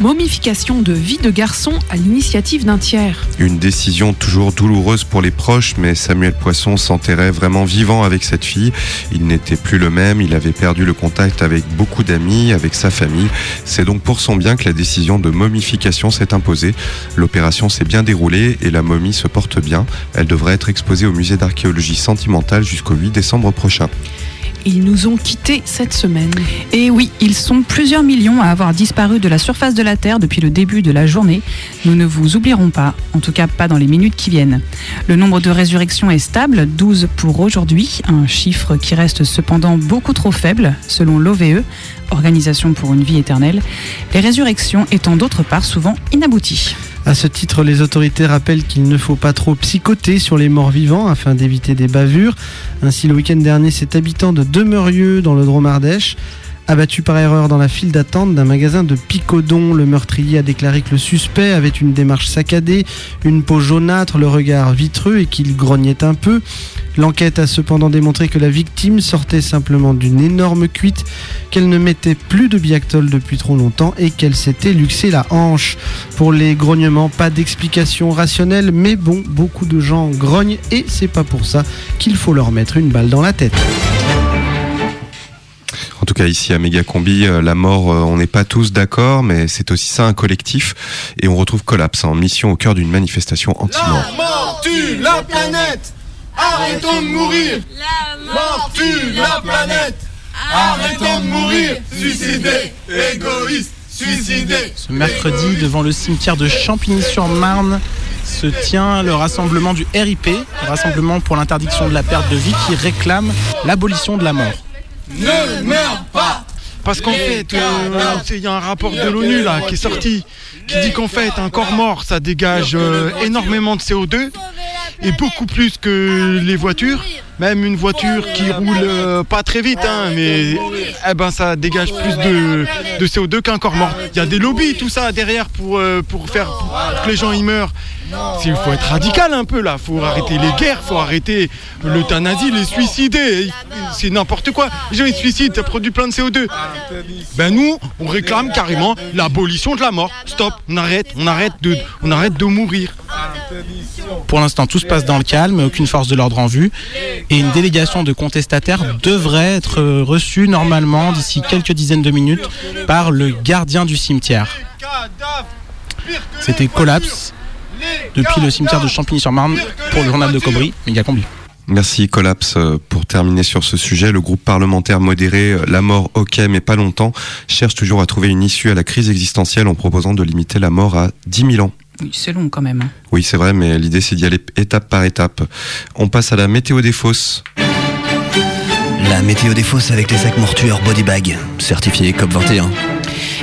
Momification de vie de garçon à l'initiative d'un tiers. Une décision toujours douloureuse pour les proches, mais Samuel Poisson s'enterrait vraiment vivant avec cette fille. Il n'était plus le même, il avait perdu le contact avec beaucoup d'amis, avec sa famille. C'est donc pour son bien que la décision de momification s'est imposée. L'opération s'est bien déroulée et la momie se porte bien. Elle devrait être exposée au musée d'archéologie sentimentale jusqu'au 8 décembre prochain. Ils nous ont quittés cette semaine. Et oui, ils sont plusieurs millions à avoir disparu de la surface de la Terre depuis le début de la journée. Nous ne vous oublierons pas, en tout cas pas dans les minutes qui viennent. Le nombre de résurrections est stable, 12 pour aujourd'hui, un chiffre qui reste cependant beaucoup trop faible selon l'OVE, Organisation pour une vie éternelle, les résurrections étant d'autre part souvent inabouties. À ce titre, les autorités rappellent qu'il ne faut pas trop psychoter sur les morts vivants afin d'éviter des bavures. Ainsi, le week-end dernier, cet habitant de Demeurieux dans le Drôme Ardèche Abattu par erreur dans la file d'attente d'un magasin de Picodon, le meurtrier a déclaré que le suspect avait une démarche saccadée, une peau jaunâtre, le regard vitreux et qu'il grognait un peu. L'enquête a cependant démontré que la victime sortait simplement d'une énorme cuite, qu'elle ne mettait plus de Biactol depuis trop longtemps et qu'elle s'était luxé la hanche. Pour les grognements, pas d'explication rationnelle, mais bon, beaucoup de gens grognent et c'est pas pour ça qu'il faut leur mettre une balle dans la tête. En tout cas, ici à Mégacombi, euh, la mort, euh, on n'est pas tous d'accord, mais c'est aussi ça un collectif. Et on retrouve Collapse en mission au cœur d'une manifestation anti-mort. La mort tue la planète Arrêtons de mourir. La mort tue la planète. Arrêtons de mourir. Suicidés Égoïstes Suicidés Ce mercredi, devant le cimetière de Champigny-sur-Marne, se tient le rassemblement du RIP, le Rassemblement pour l'interdiction de la perte de vie, qui réclame l'abolition de la mort. Ne meurs pas Parce qu'en fait, euh, il y a un rapport de l'ONU là qui est sorti qui dit qu'en fait un corps mort ça dégage euh, énormément de CO2 et beaucoup plus que les voitures. Même une voiture qui roule euh, pas très vite, hein, mais eh ben ça dégage plus de, de CO2 qu'un corps mort. Il y a des lobbies, tout ça derrière pour, euh, pour faire que les gens y meurent. Il faut être radical un peu là, faut arrêter les guerres, faut arrêter l'euthanasie, les suicider. C'est n'importe quoi. Les gens ils se suicident, ça produit plein de CO2. Ben nous, on réclame carrément l'abolition de la mort. Stop, on arrête, on arrête de mourir. Pour l'instant, tout se passe dans le calme, aucune force de l'ordre en vue. Et une délégation de contestataires devrait être reçue normalement d'ici quelques dizaines de minutes par le gardien du cimetière. C'était Collapse depuis le cimetière de Champigny-sur-Marne pour le journal de Cobry, méga combi. Merci Collapse. Euh, Pour terminer sur ce sujet, le groupe parlementaire modéré euh, La mort ok mais pas longtemps cherche toujours à trouver une issue à la crise existentielle en proposant de limiter la mort à 10 000 ans. Oui, c'est long quand même. hein. Oui c'est vrai mais l'idée c'est d'y aller étape par étape. On passe à la météo des fosses. La météo des fosses avec les sacs mortuaires Bodybag, certifié COP21.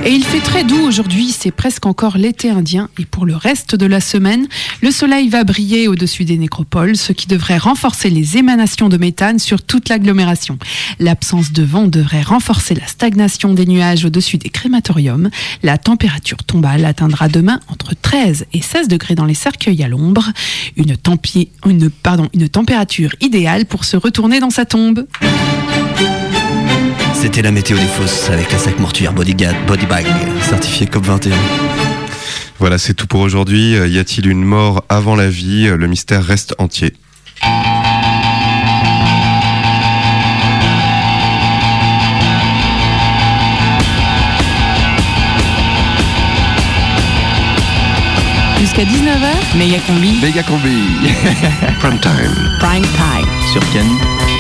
Et il fait très doux aujourd'hui, c'est presque encore l'été indien. Et pour le reste de la semaine, le soleil va briller au-dessus des nécropoles, ce qui devrait renforcer les émanations de méthane sur toute l'agglomération. L'absence de vent devrait renforcer la stagnation des nuages au-dessus des crématoriums. La température tombale atteindra demain entre 13 et 16 degrés dans les cercueils à l'ombre. Une, une température idéale pour se retourner dans sa tombe. C'était la météo des fosses avec les sacs mortuaires Bodyguard, Bodybag, certifié COP21. Voilà c'est tout pour aujourd'hui. Euh, Y a-t-il une mort avant la vie? Le mystère reste entier. Jusqu'à 19h, Méga combi. Méga combi. Prime time. prime time. Sur Canu.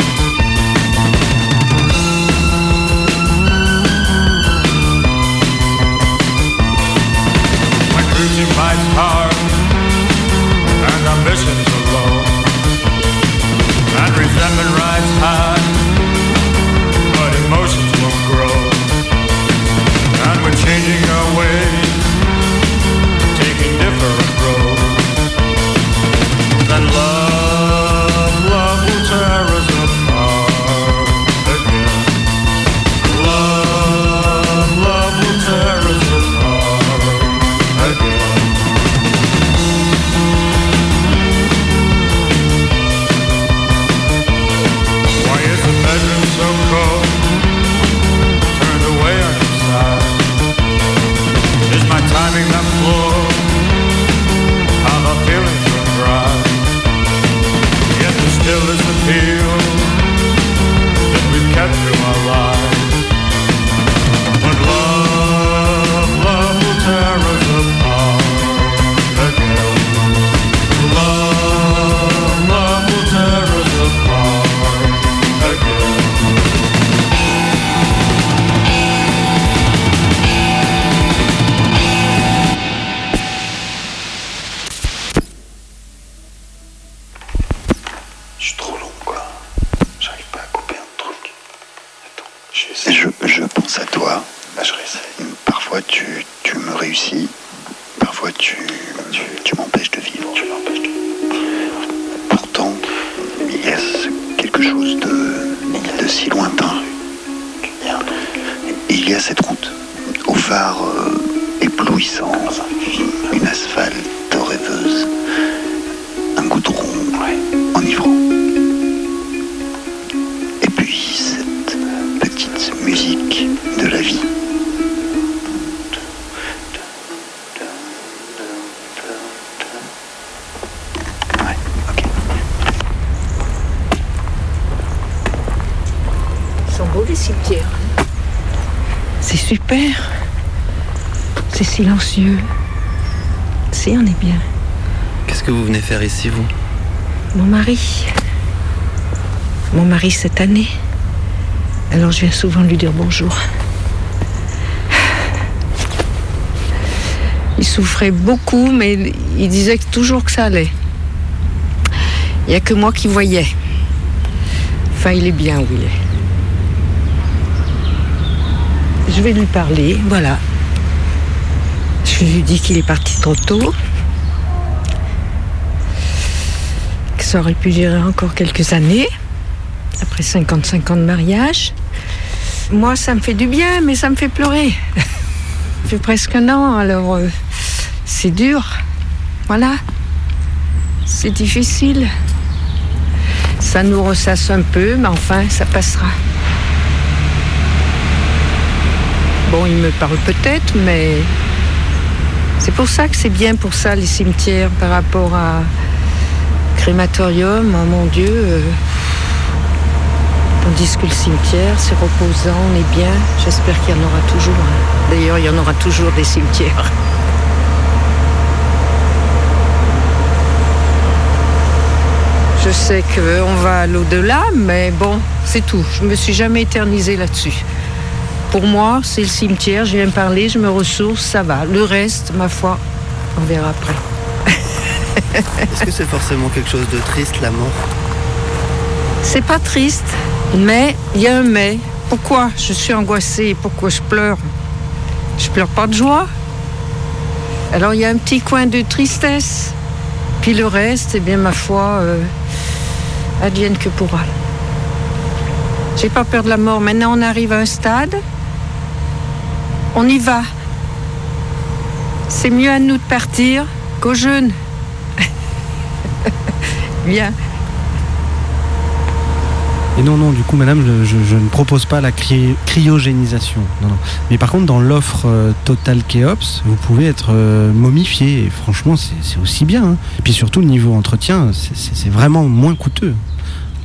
Alors je viens souvent lui dire bonjour. Il souffrait beaucoup, mais il disait toujours que ça allait. Il n'y a que moi qui voyais. Enfin, il est bien où il est. Je vais lui parler, voilà. Je lui dis qu'il est parti trop tôt. Que ça aurait pu durer encore quelques années. Après 55 ans de mariage. Moi, ça me fait du bien, mais ça me fait pleurer. Ça fait presque un an, alors euh, c'est dur. Voilà. C'est difficile. Ça nous ressasse un peu, mais enfin, ça passera. Bon, il me parle peut-être, mais c'est pour ça que c'est bien pour ça, les cimetières, par rapport à crématorium. Oh mon Dieu. euh, Tandis que le cimetière, c'est reposant, on est bien. J'espère qu'il y en aura toujours. hein. D'ailleurs, il y en aura toujours des cimetières. Je sais qu'on va à l'au-delà, mais bon, c'est tout. Je me suis jamais éternisée là-dessus. Pour moi, c'est le cimetière, je viens parler, je me ressource, ça va. Le reste, ma foi, on verra après. Est-ce que c'est forcément quelque chose de triste, la mort? C'est pas triste, mais il y a un mais. Pourquoi je suis angoissée Pourquoi je pleure? Je pleure pas de joie. Alors il y a un petit coin de tristesse. Puis le reste, eh bien ma foi, euh, advienne que pourra. J'ai pas peur de la mort. Maintenant on arrive à un stade. On y va. C'est mieux à nous de partir qu'aux jeunes. Bien. Et non, non, du coup, madame, je, ne propose pas la cry- cryogénisation. Non, non. Mais par contre, dans l'offre euh, Total Keops, vous pouvez être euh, momifié. Et franchement, c'est aussi bien. hein. Et puis surtout, le niveau entretien, c'est- vraiment moins coûteux.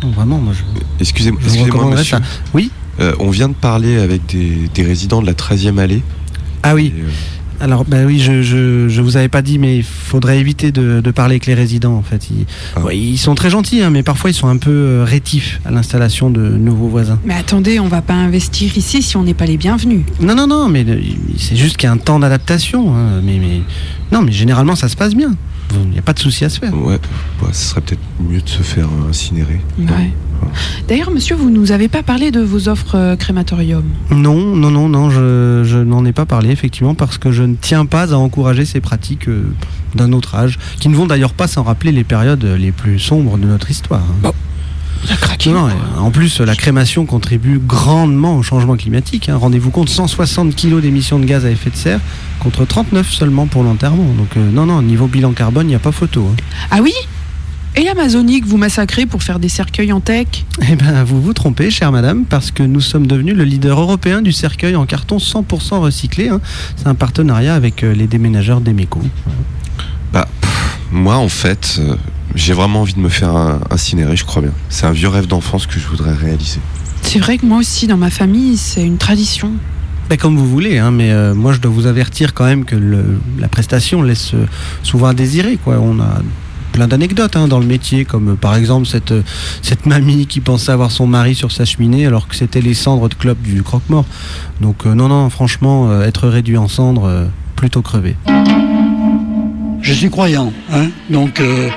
Non, vraiment, moi, je. Excusez-moi, Je vous excusez-moi, recommanderais monsieur. ça. Oui? Euh, on vient de parler avec des, des résidents de la 13e allée. Ah oui. Et, Alors, bah oui, je, je, je vous avais pas dit, mais il faudrait éviter de, de parler avec les résidents. En fait, ils, Ah. ouais, ils sont très gentils, hein, mais parfois ils sont un peu euh, rétifs à l'installation de nouveaux voisins. Mais attendez, on va pas investir ici si on n'est pas les bienvenus. Non, non, non, mais euh, c'est juste qu'il y a un temps d'adaptation. hein, mais, mais non, mais généralement ça se passe bien. Il n'y a pas de souci à se faire. Ouais, ouais, ce serait peut-être mieux de se faire incinérer. Ouais. D'ailleurs, monsieur, vous nous avez pas parlé de vos offres euh, crématorium? Non, non, non, non, je, je n'en ai pas parlé effectivement parce que je ne tiens pas à encourager ces pratiques euh, d'un autre âge, qui ne vont d'ailleurs pas s'en rappeler les périodes les plus sombres de notre histoire. hein. Non, non, en plus, la crémation contribue grandement au changement climatique. hein. Rendez-vous compte, 160 kg d'émissions de gaz à effet de serre contre 39 seulement pour l'enterrement. Donc euh, non, non, niveau bilan carbone, il n'y a pas photo. hein. Ah oui? Et l'Amazonie que vous massacrez pour faire des cercueils en tech? Eh ben, vous vous trompez, chère madame, parce que nous sommes devenus le leader européen du cercueil en carton 100% recyclé. hein. C'est un partenariat avec euh, les déménageurs d'Emeco. Bah, pff, moi, en fait, euh, j'ai vraiment envie de me faire incinérer, je crois bien. C'est un vieux rêve d'enfance que je voudrais réaliser. C'est vrai que moi aussi, dans ma famille, c'est une tradition. Ben, comme vous voulez, hein, mais euh, moi je dois vous avertir quand même que le- la prestation laisse euh, souvent à désirer. Quoi. On a plein d'anecdotes hein, dans le métier, comme euh, par exemple cette, cette mamie qui pensait avoir son mari sur sa cheminée alors que c'était les cendres de clope du croque-mort. Donc euh, non, non, franchement, euh, être réduit en cendres, euh, plutôt crevé. Je suis croyant, hein, donc euh,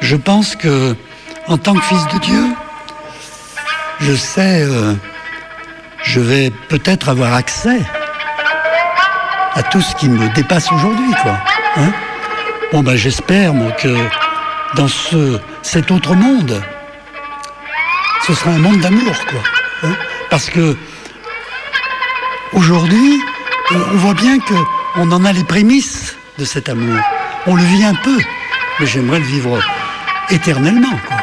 je pense que en tant que fils de Dieu, je sais, euh, je vais peut-être avoir accès à tout ce qui me dépasse aujourd'hui, hein. bon ben j'espère que dans ce cet autre monde, ce sera un monde d'amour, quoi. hein. parce que aujourd'hui, on voit bien que on en a les prémices de cet amour. On le vit un peu, mais j'aimerais le vivre éternellement. Quoi.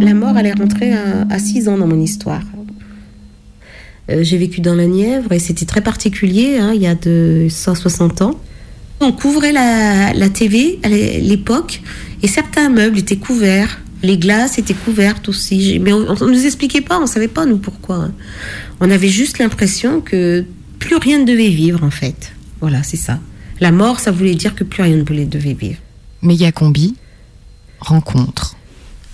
La mort, elle est rentrée à 6 ans dans mon histoire. Euh, J'ai vécu dans la Nièvre et c'était très particulier, hein, il y a de 160 ans. On couvrait la, la TV à l'é- l'époque et certains meubles étaient couverts Les glaces étaient couvertes aussi. Mais on ne nous expliquait pas, on ne savait pas nous pourquoi. hein. On avait juste l'impression que plus rien ne devait vivre en fait. Voilà, c'est ça. La mort, ça voulait dire que plus rien ne devait vivre. Mégacombi, rencontre.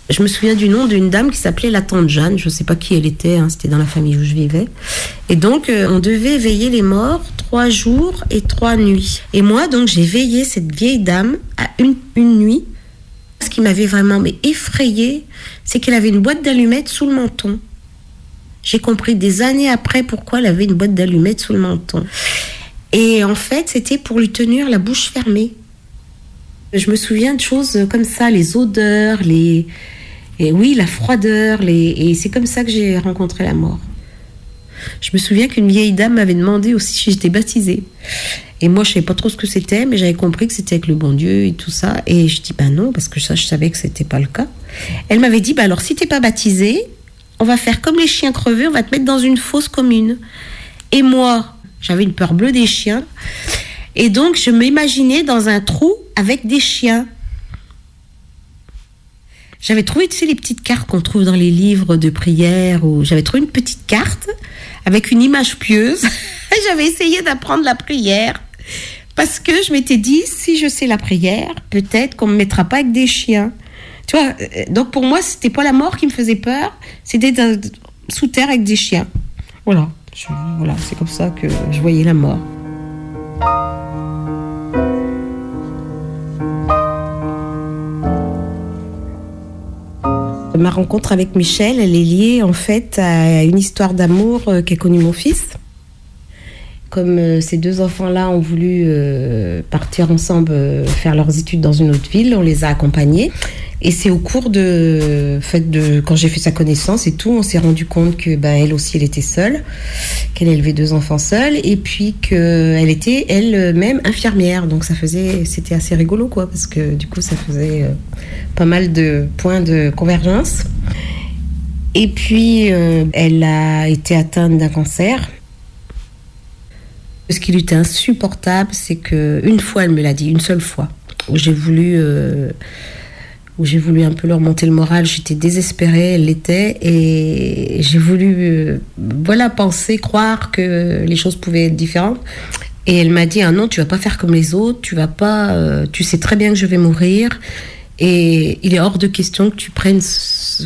Je me souviens du nom d'une dame qui s'appelait la tante Jeanne. Je ne sais pas qui elle était, hein, c'était dans la famille où je vivais. Et donc, euh, on devait veiller les morts trois jours et trois nuits. Et moi, donc, j'ai veillé cette vieille dame à une, une nuit. Ce qui m'avait vraiment mais effrayée, c'est qu'elle avait une boîte d'allumettes sous le menton. J'ai compris des années après pourquoi elle avait une boîte d'allumettes sous le menton. Et en fait, c'était pour lui tenir la bouche fermée. Je me souviens de choses comme ça, les odeurs, les... Et oui, la froideur, les... et c'est comme ça que j'ai rencontré la mort. Je me souviens qu'une vieille dame m'avait demandé aussi si j'étais baptisée. Et moi, je savais pas trop ce que c'était, mais j'avais compris que c'était avec le bon Dieu et tout ça. Et je dis, ben non, parce que ça, je savais que c'était pas le cas. Elle m'avait dit, bah alors si t'es pas baptisée, on va faire comme les chiens crevés, on va te mettre dans une fosse commune. Et moi, j'avais une peur bleue des chiens. Et donc, je m'imaginais dans un trou avec des chiens. J'avais trouvé, tu sais, les petites cartes qu'on trouve dans les livres de prière, ou j'avais trouvé une petite carte avec une image pieuse. j'avais essayé d'apprendre la prière parce que je m'étais dit, si je sais la prière, peut-être qu'on me mettra pas avec des chiens. Tu vois, euh, donc pour moi, c'était pas la mort qui me faisait peur, c'était sous terre avec des chiens. Voilà, voilà, c'est comme ça que je voyais la mort. Ma rencontre avec Michel, elle est liée en fait à une histoire d'amour euh, qu'a connue mon fils. Comme euh, ces deux enfants-là ont voulu euh, partir ensemble faire leurs études dans une autre ville, on les a accompagnés. Et c'est au cours de, fait de quand j'ai fait sa connaissance et tout, on s'est rendu compte que ben, elle aussi elle était seule, qu'elle élevait deux enfants seuls et puis qu'elle était elle-même infirmière. Donc ça faisait, c'était assez rigolo quoi, parce que du coup ça faisait euh, pas mal de points de convergence. Et puis euh, elle a été atteinte d'un cancer. Ce qui lui était insupportable, c'est que une fois, elle me l'a dit, une seule fois, j'ai voulu, euh, où j'ai voulu un peu leur monter le moral. J'étais désespérée, elle l'était, et j'ai voulu, euh, voilà, penser, croire que les choses pouvaient être différentes. Et elle m'a dit ah non, tu vas pas faire comme les autres, tu vas pas, euh, tu sais très bien que je vais mourir, et il est hors de question que tu prennes,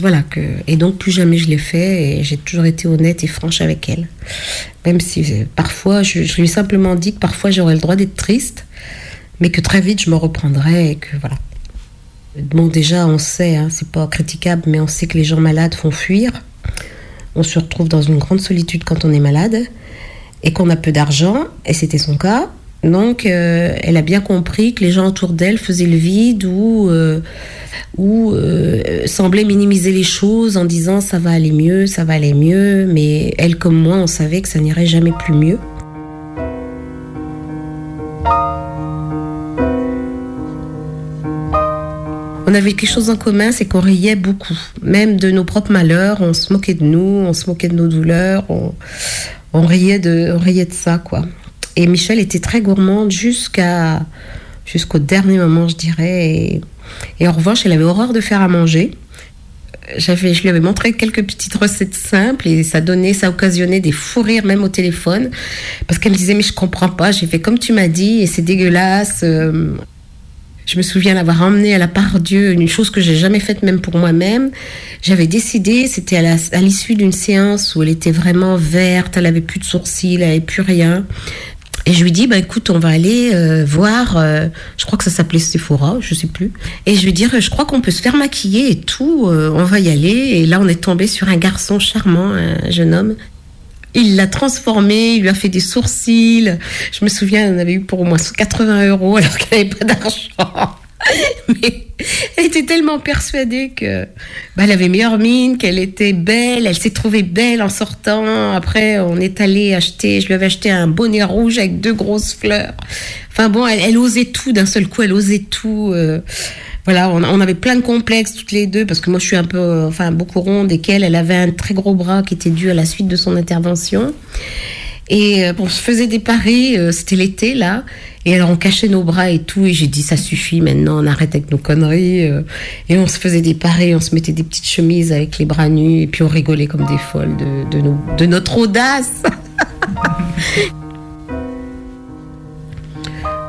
voilà que. Et donc plus jamais je l'ai fait, et j'ai toujours été honnête et franche avec elle. Même si euh, parfois, je, je lui ai simplement dit que parfois j'aurais le droit d'être triste, mais que très vite je me reprendrai et que voilà. Bon, déjà, on sait, hein, c'est pas critiquable, mais on sait que les gens malades font fuir. On se retrouve dans une grande solitude quand on est malade et qu'on a peu d'argent, et c'était son cas. Donc, euh, elle a bien compris que les gens autour d'elle faisaient le vide ou, euh, ou euh, semblaient minimiser les choses en disant ça va aller mieux, ça va aller mieux. Mais elle, comme moi, on savait que ça n'irait jamais plus mieux. On avait quelque chose en commun, c'est qu'on riait beaucoup, même de nos propres malheurs. On se moquait de nous, on se moquait de nos douleurs, on, riait de, on riait de ça, quoi. Et Michel était très gourmande jusqu'à jusqu'au dernier moment, je dirais. Et, et en revanche, elle avait horreur de faire à manger. J'avais, je lui avais montré quelques petites recettes simples et ça donnait, ça occasionnait des fous rires même au téléphone parce qu'elle me disait mais je comprends pas, j'ai fait comme tu m'as dit et c'est dégueulasse. Euh, je me souviens l'avoir emmenée à la part Dieu, une chose que j'ai jamais faite même pour moi-même. J'avais décidé, c'était à l'issue d'une séance où elle était vraiment verte, elle avait plus de sourcils, elle avait plus rien. Et je lui dis, bah écoute, on va aller euh, voir, euh, je crois que ça s'appelait Sephora, je sais plus. Et je lui dis, je crois qu'on peut se faire maquiller et tout, euh, on va y aller. Et là, on est tombé sur un garçon charmant, un jeune homme. Il l'a transformé, il lui a fait des sourcils. Je me souviens, on avait eu pour au moins 80 euros alors qu'elle n'avait pas d'argent. Mais elle était tellement persuadée que bah, elle avait meilleure mine, qu'elle était belle, elle s'est trouvée belle en sortant. Après, on est allé acheter, je lui avais acheté un bonnet rouge avec deux grosses fleurs. Enfin bon, elle, elle osait tout d'un seul coup, elle osait tout. euh, voilà, on, avait plein de complexes toutes les deux parce que moi je suis un peu, euh, enfin beaucoup ronde et qu'elle, elle avait un très gros bras qui était dû à la suite de son intervention. Et euh, on se faisait des paris, euh, c'était l'été là. Et alors on cachait nos bras et tout. Et j'ai dit ça suffit maintenant, on arrête avec nos conneries. Et on se faisait des paris, on se mettait des petites chemises avec les bras nus. Et puis on rigolait comme des folles de notre audace.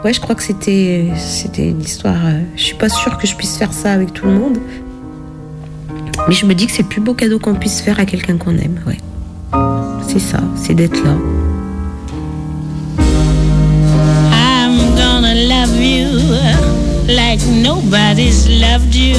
ouais, je crois que c'était c'était une histoire. euh, je suis pas sûre que je puisse faire ça avec tout le monde. Mais je me dis que c'est le plus beau cadeau qu'on puisse faire à quelqu'un qu'on aime. Ouais. C'est ça, c'est d'être là. I'm gonna love you like nobody's loved you.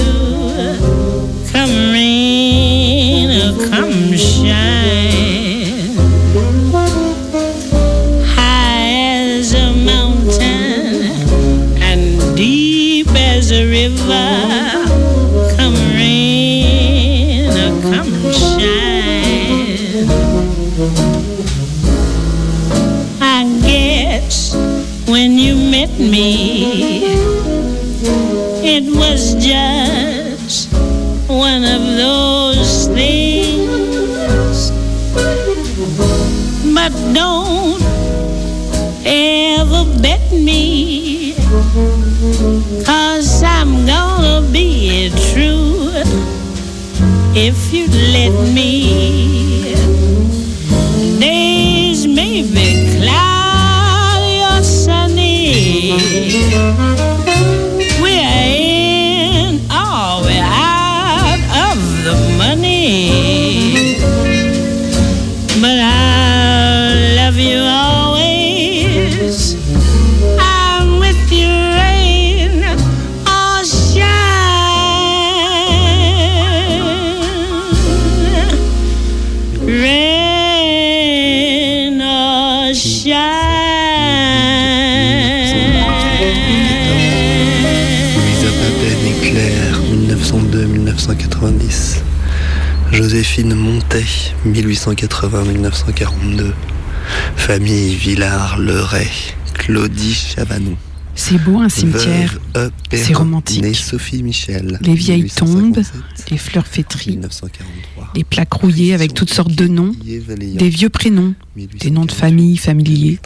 C'est romantique. née Sophie Michel. Les vieilles 1857, tombes, les fleurs fétries, 1943. les plaques rouillées avec toutes sortes de noms, des vieux prénoms, des noms de famille familiers.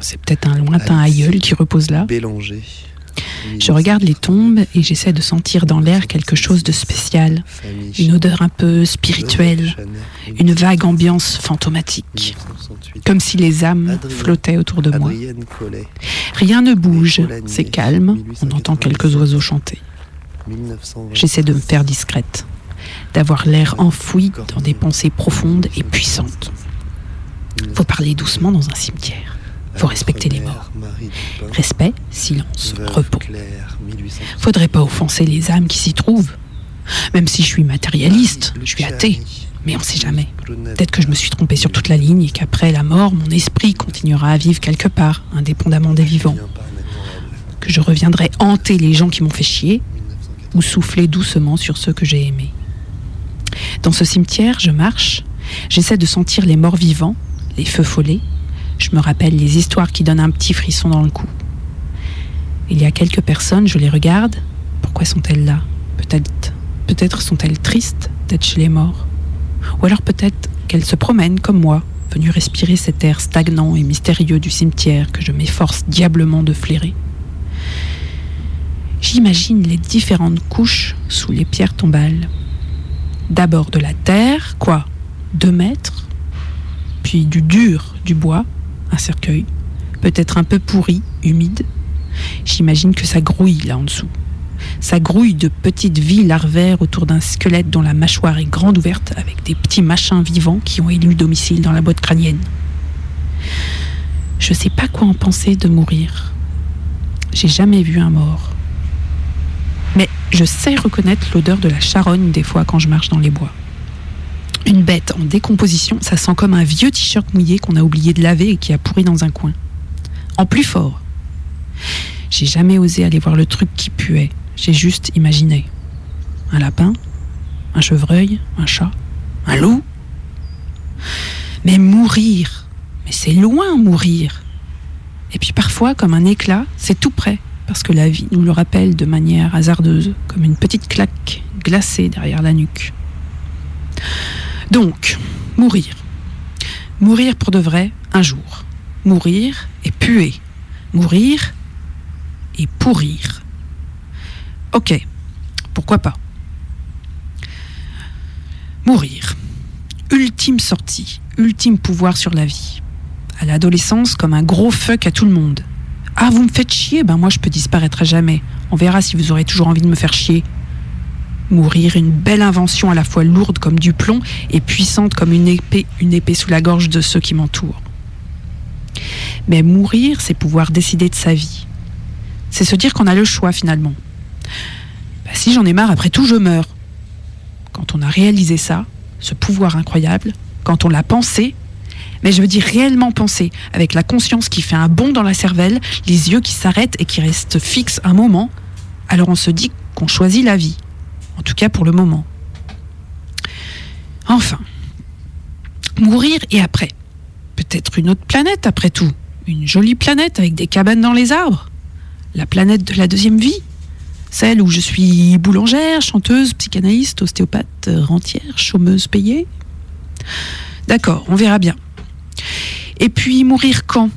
C'est peut-être un lointain aïeul qui repose là. Bélanger. Je regarde les tombes et j'essaie de sentir dans l'air quelque chose de spécial, une odeur un peu spirituelle, une vague ambiance fantomatique, comme si les âmes flottaient autour de moi. Rien ne bouge, c'est calme, on entend quelques oiseaux chanter. 1920. J'essaie de me faire discrète, d'avoir l'air enfoui dans des pensées profondes et puissantes. Faut parler doucement dans un cimetière. Faut respecter les morts. Respect, silence, repos. Faudrait pas offenser les âmes qui s'y trouvent. Même si je suis matérialiste, je suis athée. Mais on sait jamais. Peut-être que je me suis trompé sur toute la ligne et qu'après la mort, mon esprit continuera à vivre quelque part, indépendamment des vivants. Que je reviendrai hanter les gens qui m'ont fait chier ou souffler doucement sur ceux que j'ai aimés. Dans ce cimetière, je marche, j'essaie de sentir les morts vivants, les feux follets. Je me rappelle les histoires qui donnent un petit frisson dans le cou. Il y a quelques personnes, je les regarde. Pourquoi sont-elles là? Peut-être peut-être sont-elles tristes d'être chez les morts. Ou alors peut-être qu'elles se promènent comme moi, venues respirer cet air stagnant et mystérieux du cimetière que je m'efforce diablement de flairer. J'imagine les différentes couches sous les pierres tombales. D'abord de la terre, quoi? Deux mètres? Puis du dur, du bois, un cercueil, peut-être un peu pourri, humide. J'imagine que ça grouille là en dessous. Ça grouille de petites vies larvaires autour d'un squelette dont la mâchoire est grande ouverte avec des petits machins vivants qui ont élu domicile dans la boîte crânienne. Je sais pas quoi en penser de mourir. J'ai jamais vu un mort. Mais je sais reconnaître l'odeur de la charogne des fois quand je marche dans les bois. Une bête en décomposition, ça sent comme un vieux t-shirt mouillé qu'on a oublié de laver et qui a pourri dans un coin. En plus fort. J'ai jamais osé aller voir le truc qui puait. J'ai juste imaginé. Un lapin, un chevreuil, un chat, un loup. Mais mourir, mais c'est loin mourir. Et puis parfois, comme un éclat, c'est tout près, parce que la vie nous le rappelle de manière hasardeuse, comme une petite claque glacée derrière la nuque. Donc, mourir. Mourir pour de vrai, un jour. Mourir et puer. Mourir et pourrir. Ok, pourquoi pas. Mourir. Ultime sortie, ultime pouvoir sur la vie. À l'adolescence, comme un gros fuck à tout le monde. Ah, vous me faites chier Ben moi, je peux disparaître à jamais. On verra si vous aurez toujours envie de me faire chier. Mourir, une belle invention à la fois lourde comme du plomb et puissante comme une épée, une épée sous la gorge de ceux qui m'entourent. Mais mourir, c'est pouvoir décider de sa vie. C'est se dire qu'on a le choix finalement. Bah, si j'en ai marre, après tout, je meurs. Quand on a réalisé ça, ce pouvoir incroyable, quand on l'a pensé, mais je veux dire réellement pensé, avec la conscience qui fait un bond dans la cervelle, les yeux qui s'arrêtent et qui restent fixes un moment, alors on se dit qu'on choisit la vie. En tout cas pour le moment. Enfin, mourir et après. Peut-être une autre planète après tout. Une jolie planète avec des cabanes dans les arbres. La planète de la deuxième vie. Celle où je suis boulangère, chanteuse, psychanalyste, ostéopathe, rentière, chômeuse payée. D'accord, on verra bien. Et puis mourir quand?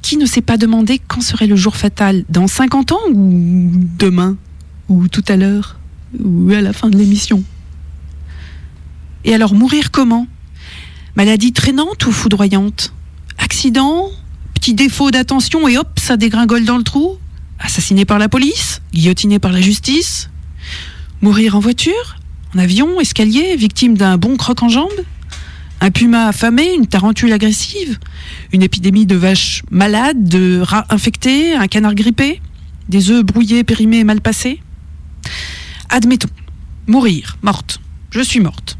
Qui ne s'est pas demandé quand serait le jour fatal? Dans 50 ans ou demain? Ou tout à l'heure? Ou à la fin de l'émission. Et alors mourir comment? Maladie traînante ou foudroyante? Accident? Petit défaut d'attention et hop, ça dégringole dans le trou? Assassiné par la police? Guillotiné par la justice? Mourir en voiture? En avion? Escalier? Victime d'un bon croc en jambe? Un puma affamé, une tarentule agressive, une épidémie de vaches malades, de rats infectés, un canard grippé, des œufs brouillés, périmés mal passés? Admettons, mourir, morte, je suis morte.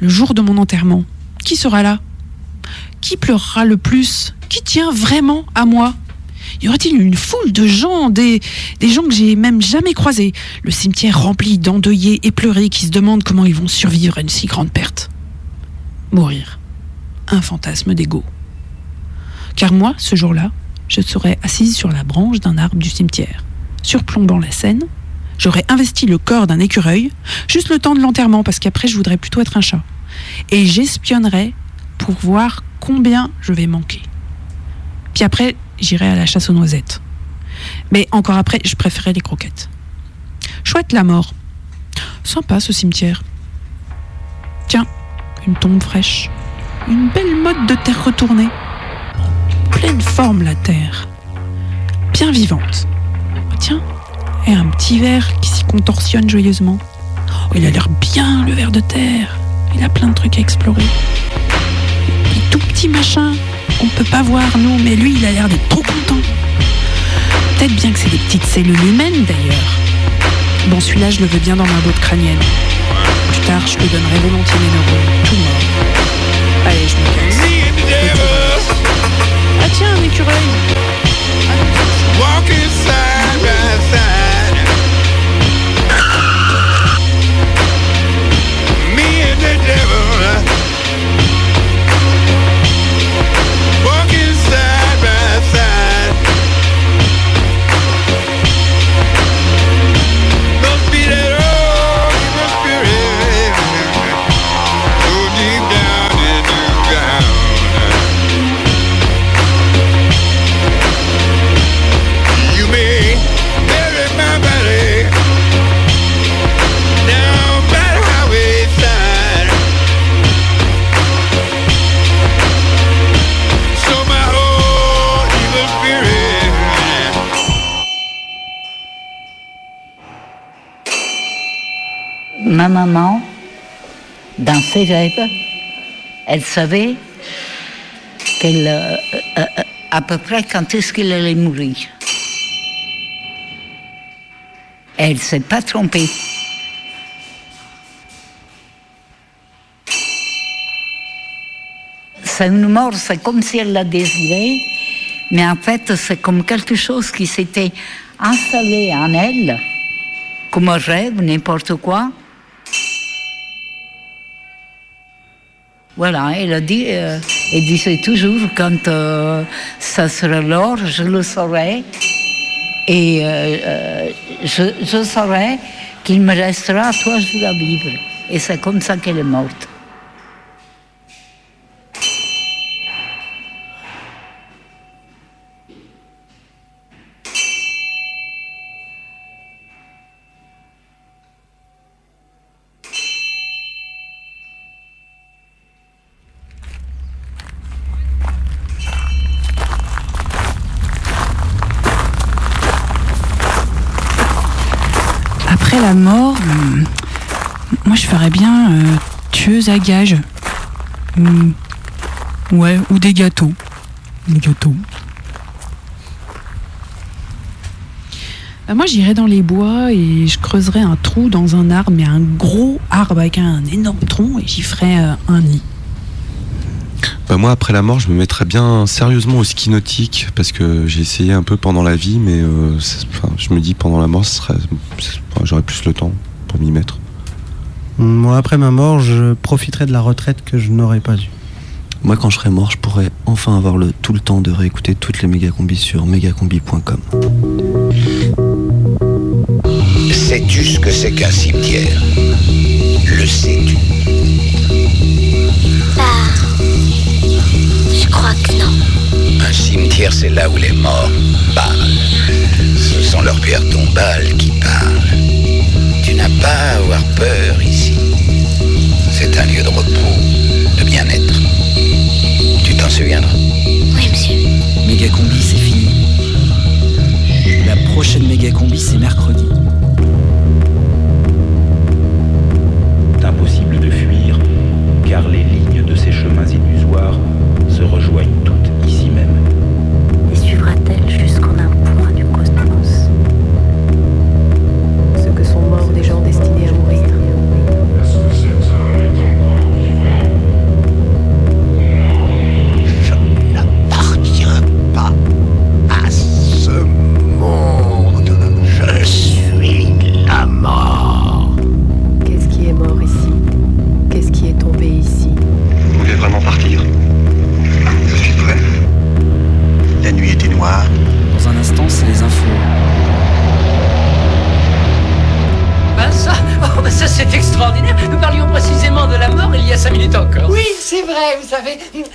Le jour de mon enterrement, qui sera là? Qui pleurera le plus? Qui tient vraiment à moi? Y aurait-il une foule de gens, des, gens que j'ai même jamais croisés, le cimetière rempli d'endeuillés et pleurés qui se demandent comment ils vont survivre à une si grande perte Mourir. Un fantasme d'ego. Car moi, ce jour-là, je serais assise sur la branche d'un arbre du cimetière, surplombant la scène. J'aurais investi le corps d'un écureuil, juste le temps de l'enterrement, parce qu'après je voudrais plutôt être un chat. Et j'espionnerais pour voir combien je vais manquer. Puis après, j'irai à la chasse aux noisettes. Mais encore après, je préférais les croquettes. Chouette la mort. Sympa ce cimetière. Tiens, une tombe fraîche. Une belle mode de terre retournée. Pleine forme la terre. Bien vivante. Tiens, et un petit verre qui s'y contorsionne joyeusement. Oh, il a l'air bien le ver de terre. Il a plein de trucs à explorer. Et tout petit machin qu'on peut pas voir nous, mais lui il a l'air d'être trop content. Peut-être bien que c'est des petites cellules humaines d'ailleurs. Bon, celui-là je le veux bien dans ma botte crânienne. Plus tard, je lui donnerai volontiers mes neurones, tout mort. Allez, je me casse. Ah tiens, un écureuil. Elle savait qu'elle, euh, euh, euh, à peu près quand est-ce qu'elle allait mourir. Elle ne s'est pas trompée. C'est une mort, c'est comme si elle l'a désiré, mais en fait, c'est comme quelque chose qui s'était installé en elle, comme un rêve, n'importe quoi. Voilà, elle a dit, euh, elle disait toujours quand euh, ça sera l'heure, je le saurai. Et euh, je, je saurai qu'il me restera trois jours à vivre. Et c'est comme ça qu'elle est morte. À gages. Hum, ouais, ou des gâteaux. Des gâteaux. Bah, moi, j'irais dans les bois et je creuserais un trou dans un arbre, mais un gros arbre avec un énorme tronc, et j'y ferais euh, un nid. Bah, moi, après la mort, je me mettrais bien sérieusement au ski nautique parce que j'ai essayé un peu pendant la vie, mais euh, enfin, je me dis pendant la mort, ce serait- c'est- enfin, j'aurais plus le temps pour m'y mettre. Moi, après ma mort, je profiterai de la retraite que je n'aurais pas eue. Moi, quand je serai mort, je pourrais enfin avoir le, tout le temps de réécouter toutes les mégacombis sur megacombi.com. Sais-tu ce que c'est qu'un cimetière? Le sais-tu? Je crois que non. Un cimetière, c'est là où les morts parlent. Ce sont leurs pierres tombales qui parlent. Tu n'as pas à avoir peur ici. C'est un lieu de repos, de bien-être. Tu t'en souviendras Oui, monsieur. Mégacombi, c'est fini. La prochaine Mégacombi, c'est mercredi.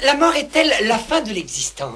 La mort est-elle la fin de l'existence?